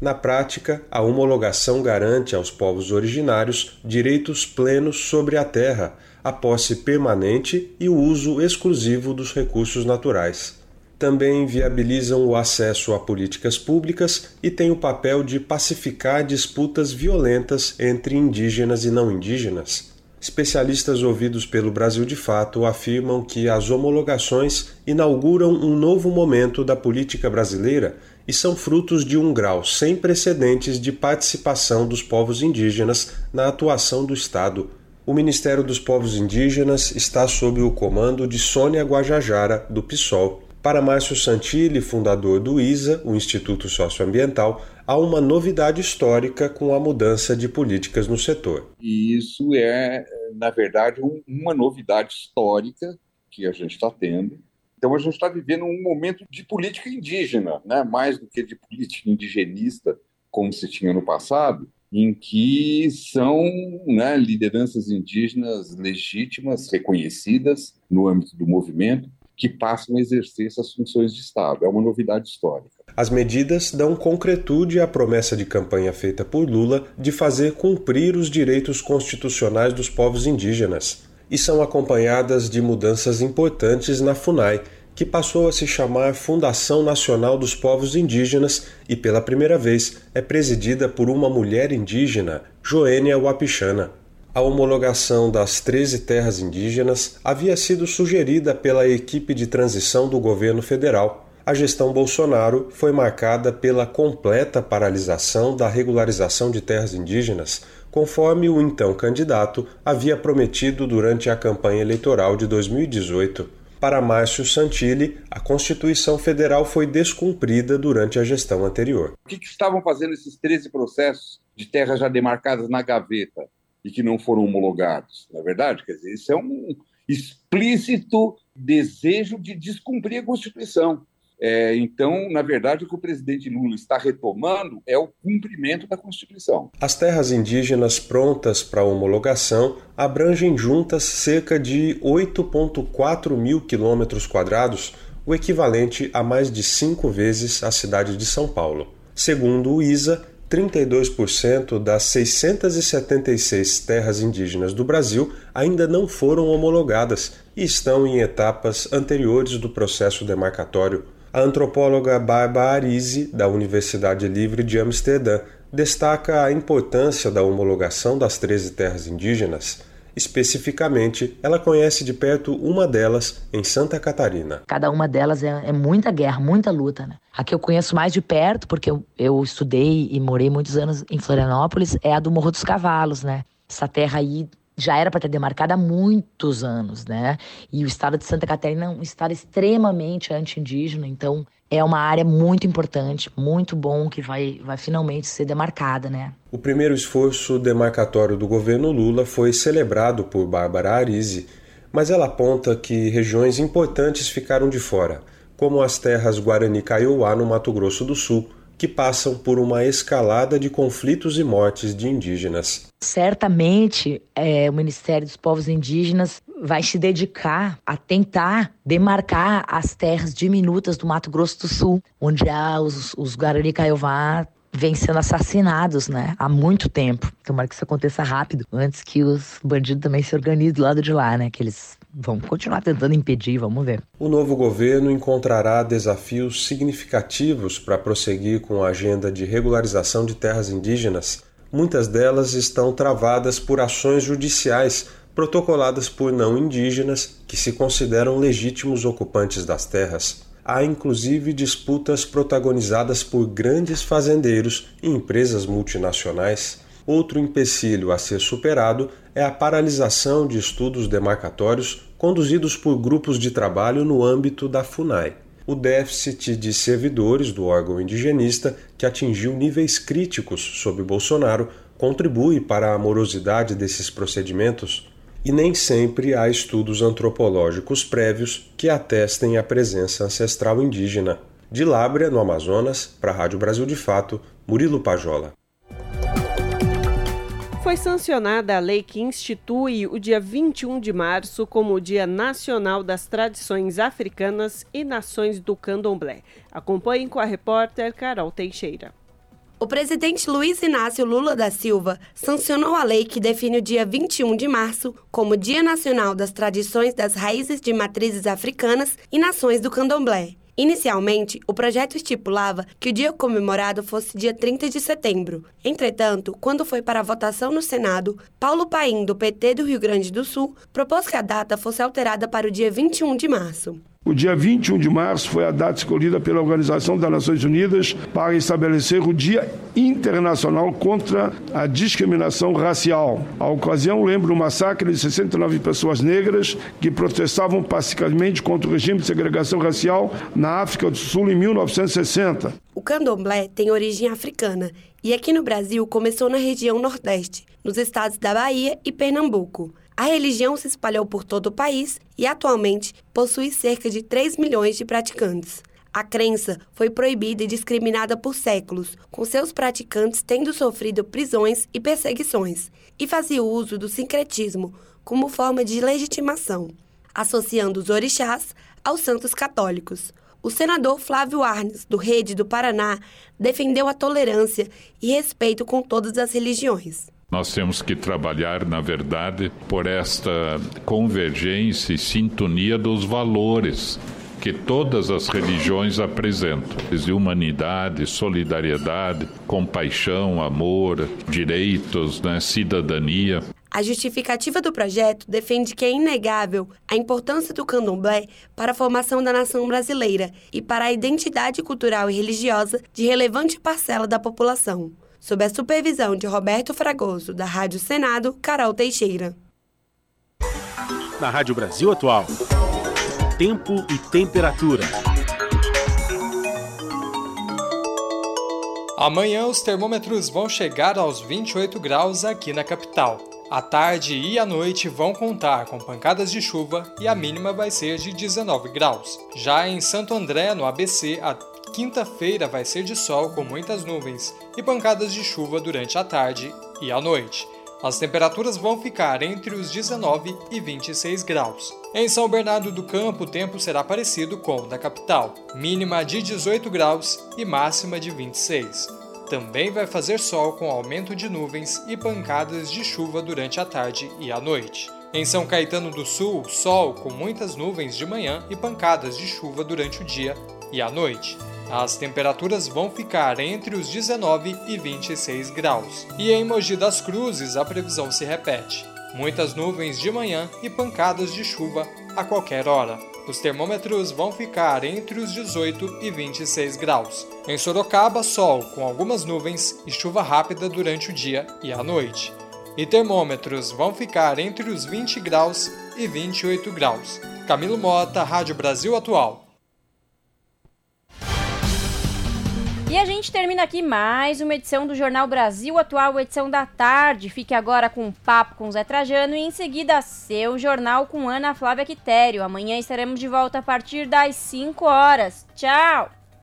na prática, a homologação garante aos povos originários direitos plenos sobre a terra, a posse permanente e o uso exclusivo dos recursos naturais. Também viabilizam o acesso a políticas públicas e têm o papel de pacificar disputas violentas entre indígenas e não indígenas. Especialistas ouvidos pelo Brasil de Fato afirmam que as homologações inauguram um novo momento da política brasileira e são frutos de um grau sem precedentes de participação dos povos indígenas na atuação do Estado. O Ministério dos Povos Indígenas está sob o comando de Sônia Guajajara, do PSOL. Para Márcio Santilli, fundador do ISA, o Instituto Socioambiental, há uma novidade histórica com a mudança de políticas no setor. E isso é, na verdade, um, uma novidade histórica que a gente está tendo, então a gente está vivendo um momento de política indígena, né? mais do que de política indigenista, como se tinha no passado, em que são né, lideranças indígenas legítimas, reconhecidas no âmbito do movimento, que passam a exercer essas funções de Estado. É uma novidade histórica. As medidas dão concretude à promessa de campanha feita por Lula de fazer cumprir os direitos constitucionais dos povos indígenas e são acompanhadas de mudanças importantes na FUNAI, que passou a se chamar Fundação Nacional dos Povos Indígenas e, pela primeira vez, é presidida por uma mulher indígena, Joênia Wapichana. A homologação das 13 terras indígenas havia sido sugerida pela equipe de transição do governo federal. A gestão Bolsonaro foi marcada pela completa paralisação da regularização de terras indígenas, conforme o então candidato havia prometido durante a campanha eleitoral de 2018. Para Márcio Santilli, a Constituição Federal foi descumprida durante a gestão anterior. O que, que estavam fazendo esses 13 processos de terras já demarcadas na gaveta e que não foram homologados? Na é verdade, quer dizer, isso é um explícito desejo de descumprir a Constituição. É, então, na verdade, o que o presidente Lula está retomando é o cumprimento da Constituição. As terras indígenas prontas para homologação abrangem juntas cerca de 8,4 mil quilômetros quadrados, o equivalente a mais de cinco vezes a cidade de São Paulo. Segundo o ISA, 32% das 676 terras indígenas do Brasil ainda não foram homologadas e estão em etapas anteriores do processo demarcatório. A antropóloga Barbara Arisi, da Universidade Livre de Amsterdã, destaca a importância da homologação das 13 terras indígenas Especificamente, ela conhece de perto uma delas em Santa Catarina. Cada uma delas é, é muita guerra, muita luta. Né? A que eu conheço mais de perto, porque eu, eu estudei e morei muitos anos em Florianópolis, é a do Morro dos Cavalos, né? Essa terra aí já era para ter demarcada há muitos anos, né? E o estado de Santa Catarina é um estado extremamente anti-indígena, então é uma área muito importante, muito bom que vai, vai finalmente ser demarcada, né? O primeiro esforço demarcatório do governo Lula foi celebrado por Bárbara Arisi, mas ela aponta que regiões importantes ficaram de fora, como as terras Guarani-Kaiowá no Mato Grosso do Sul, que passam por uma escalada de conflitos e mortes de indígenas. Certamente, é, o Ministério dos Povos Indígenas vai se dedicar a tentar demarcar as terras diminutas do Mato Grosso do Sul, onde há os, os Guarani Caiová vêm sendo assassinados, né? Há muito tempo. Tomara que isso aconteça rápido, antes que os bandidos também se organizem do lado de lá, né? Que eles vão continuar tentando impedir, vamos ver. O novo governo encontrará desafios significativos para prosseguir com a agenda de regularização de terras indígenas. Muitas delas estão travadas por ações judiciais protocoladas por não indígenas que se consideram legítimos ocupantes das terras. Há inclusive disputas protagonizadas por grandes fazendeiros e empresas multinacionais. Outro empecilho a ser superado é a paralisação de estudos demarcatórios conduzidos por grupos de trabalho no âmbito da FUNAI. O déficit de servidores do órgão indigenista, que atingiu níveis críticos sob Bolsonaro, contribui para a morosidade desses procedimentos e nem sempre há estudos antropológicos prévios que atestem a presença ancestral indígena. De Lábrea, no Amazonas, para a Rádio Brasil de Fato, Murilo Pajola. Foi sancionada a lei que institui o dia 21 de março como o Dia Nacional das Tradições Africanas e Nações do Candomblé. Acompanhem com a repórter Carol Teixeira. O presidente Luiz Inácio Lula da Silva sancionou a lei que define o dia 21 de março como Dia Nacional das Tradições das Raízes de Matrizes Africanas e Nações do Candomblé. Inicialmente, o projeto estipulava que o dia comemorado fosse dia 30 de setembro. Entretanto, quando foi para a votação no Senado, Paulo Paim, do PT do Rio Grande do Sul, propôs que a data fosse alterada para o dia 21 de março. O dia 21 de março foi a data escolhida pela Organização das Nações Unidas para estabelecer o Dia Internacional contra a Discriminação Racial. A ocasião lembra o massacre de 69 pessoas negras que protestavam pacificamente contra o regime de segregação racial na África do Sul em 1960. O candomblé tem origem africana e aqui no Brasil começou na região Nordeste, nos estados da Bahia e Pernambuco. A religião se espalhou por todo o país e atualmente possui cerca de 3 milhões de praticantes. A crença foi proibida e discriminada por séculos, com seus praticantes tendo sofrido prisões e perseguições, e fazia uso do sincretismo como forma de legitimação, associando os orixás aos santos católicos. O senador Flávio Arnes, do Rede do Paraná, defendeu a tolerância e respeito com todas as religiões. Nós temos que trabalhar, na verdade, por esta convergência e sintonia dos valores que todas as religiões apresentam: de humanidade, solidariedade, compaixão, amor, direitos, né, cidadania. A justificativa do projeto defende que é inegável a importância do candomblé para a formação da nação brasileira e para a identidade cultural e religiosa de relevante parcela da população sob a supervisão de Roberto Fragoso, da Rádio Senado, Carol Teixeira. Na Rádio Brasil Atual, tempo e temperatura. Amanhã os termômetros vão chegar aos 28 graus aqui na capital. À tarde e à noite vão contar com pancadas de chuva e a mínima vai ser de 19 graus. Já em Santo André, no ABC, a quinta-feira vai ser de sol com muitas nuvens e pancadas de chuva durante a tarde e a noite. As temperaturas vão ficar entre os 19 e 26 graus. Em São Bernardo do Campo, o tempo será parecido com o da capital, mínima de 18 graus e máxima de 26. Também vai fazer sol com aumento de nuvens e pancadas de chuva durante a tarde e a noite. Em São Caetano do Sul, sol com muitas nuvens de manhã e pancadas de chuva durante o dia e a noite. As temperaturas vão ficar entre os 19 e 26 graus. E em Mogi das Cruzes a previsão se repete. Muitas nuvens de manhã e pancadas de chuva a qualquer hora. Os termômetros vão ficar entre os 18 e 26 graus. Em Sorocaba, sol com algumas nuvens e chuva rápida durante o dia e a noite. E termômetros vão ficar entre os 20 graus e 28 graus. Camilo Mota, Rádio Brasil Atual. E a gente termina aqui mais uma edição do Jornal Brasil Atual, edição da tarde. Fique agora com um papo com Zé Trajano e em seguida seu jornal com Ana Flávia Quitério. Amanhã estaremos de volta a partir das 5 horas. Tchau!